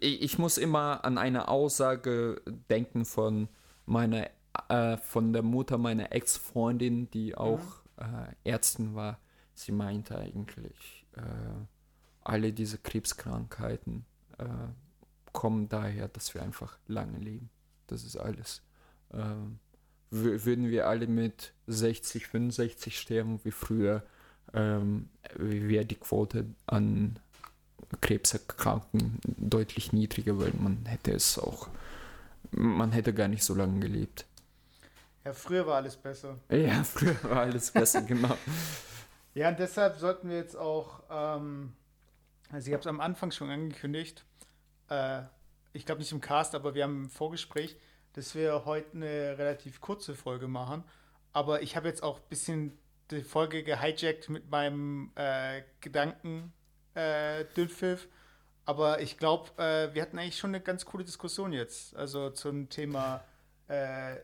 Ich muss immer an eine Aussage denken von meiner, äh, von der Mutter meiner Ex-Freundin, die auch mhm. äh, Ärztin war. Sie meinte eigentlich, äh, alle diese Krebskrankheiten äh, kommen daher, dass wir einfach lange leben. Das ist alles. Ähm, würden wir alle mit 60, 65 sterben wie früher, ähm, wäre die Quote an Krebserkrankten deutlich niedriger, weil man hätte es auch, man hätte gar nicht so lange gelebt. Ja, früher war alles besser. Ja, früher war alles besser, genau. Ja, und deshalb sollten wir jetzt auch ähm, also ich habe es am Anfang schon angekündigt. Äh, ich glaube nicht im Cast, aber wir haben ein Vorgespräch, dass wir heute eine relativ kurze Folge machen. Aber ich habe jetzt auch ein bisschen die Folge gehijackt mit meinem äh, Gedanken äh, Dünnpfiff. Aber ich glaube, äh, wir hatten eigentlich schon eine ganz coole Diskussion jetzt. Also zum Thema äh,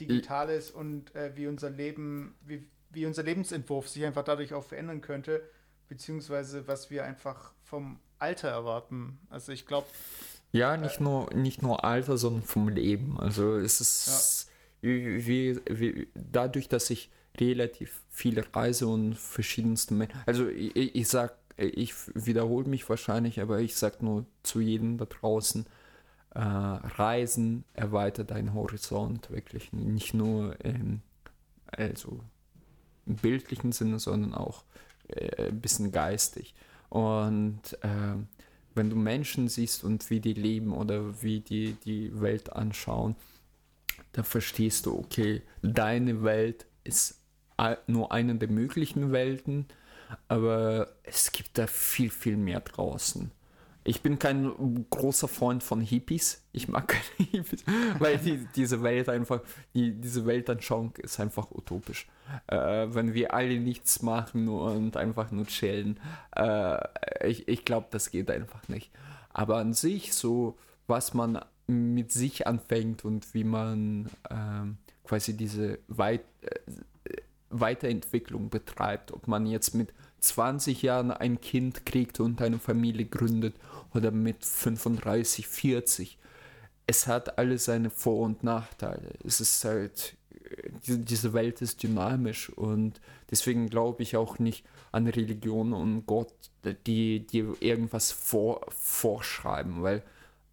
Digitales und äh, wie unser Leben, wie, wie unser Lebensentwurf sich einfach dadurch auch verändern könnte beziehungsweise was wir einfach vom Alter erwarten. Also ich glaube. Ja, nicht, äh, nur, nicht nur Alter, sondern vom Leben. Also es ist ja. wie, wie, wie, dadurch, dass ich relativ viele reise und verschiedenste Menschen. Also ich, ich sag, ich wiederhole mich wahrscheinlich, aber ich sag nur zu jedem da draußen, äh, Reisen erweitert deinen Horizont wirklich. Nicht nur im, also im bildlichen Sinne, sondern auch äh, ein bisschen geistig. Und äh, wenn du Menschen siehst und wie die leben oder wie die die Welt anschauen, dann verstehst du, okay, deine Welt ist nur eine der möglichen Welten, aber es gibt da viel, viel mehr draußen. Ich bin kein großer Freund von Hippies. Ich mag keine Hippies, weil die, diese Welt einfach, die, diese Weltanschauung ist einfach utopisch. Äh, wenn wir alle nichts machen und einfach nur chillen, äh, ich, ich glaube, das geht einfach nicht. Aber an sich, so was man mit sich anfängt und wie man äh, quasi diese Weit äh, Weiterentwicklung betreibt, ob man jetzt mit 20 Jahren ein Kind kriegt und eine Familie gründet oder mit 35, 40. Es hat alle seine Vor- und Nachteile. Es ist halt, diese Welt ist dynamisch und deswegen glaube ich auch nicht an Religion und Gott, die, die irgendwas vor, vorschreiben, weil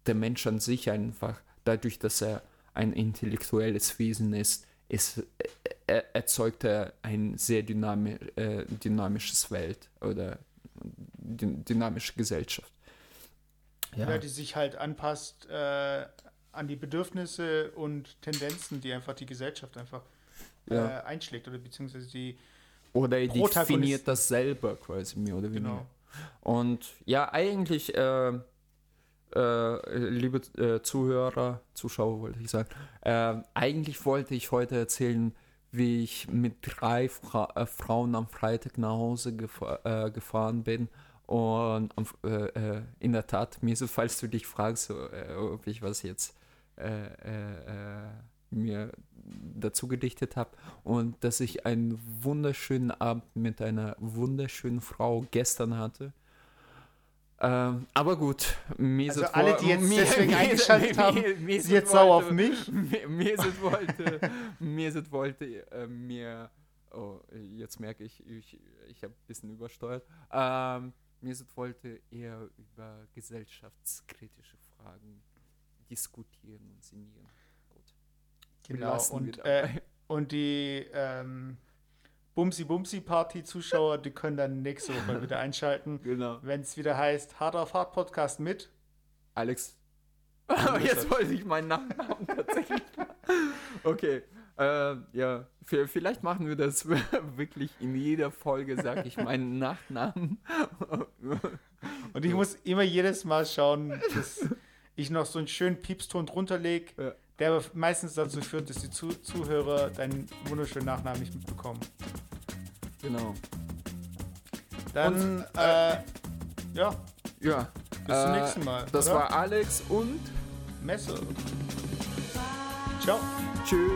der Mensch an sich einfach, dadurch, dass er ein intellektuelles Wesen ist, ist er, erzeugt er ein sehr dynami äh, dynamisches Welt oder dynamische Gesellschaft ja. ja. die sich halt anpasst äh, an die Bedürfnisse und Tendenzen, die einfach die Gesellschaft einfach ja. äh, einschlägt oder beziehungsweise die oder er definiert das selber quasi mehr oder weniger. Genau. Und ja, eigentlich, äh, äh, liebe äh, Zuhörer, Zuschauer wollte ich sagen, äh, eigentlich wollte ich heute erzählen, wie ich mit drei Fra äh, Frauen am Freitag nach Hause gefa äh, gefahren bin und äh, äh, in der Tat, Miso, falls du dich fragst, äh, ob ich was jetzt äh, mir dazu gedichtet habe und dass ich einen wunderschönen Abend mit einer wunderschönen Frau gestern hatte. Ähm, aber gut, Mesut also alle, die jetzt mir, deswegen eingeschaltet haben, sind jetzt sauer auf mich. Mesut wollte, Mesut wollte äh, mir, oh, jetzt merke ich, ich, ich habe ein bisschen übersteuert. Ähm, Mesut wollte eher über gesellschaftskritische Fragen diskutieren und sinnieren. Gut. Genau, und, äh, und die ähm, Bumsi-Bumsi-Party-Zuschauer, die können dann nächste Woche wieder einschalten, genau. wenn es wieder heißt Hard auf Hard Podcast mit Alex. Oh, jetzt wollte ich meinen Nachnamen tatsächlich. Okay, äh, ja, vielleicht machen wir das wirklich in jeder Folge, sag ich meinen Nachnamen. Und ich muss immer jedes Mal schauen, dass ich noch so einen schönen Piepston drunter lege, Ja. Der aber meistens dazu führt, dass die Zu Zuhörer deinen wunderschönen Nachnamen nicht mitbekommen. Genau. Dann, Und, äh, ja, Ja. bis zum äh, nächsten Mal. Das oder? war Alex und Messe. Ciao. tschüss.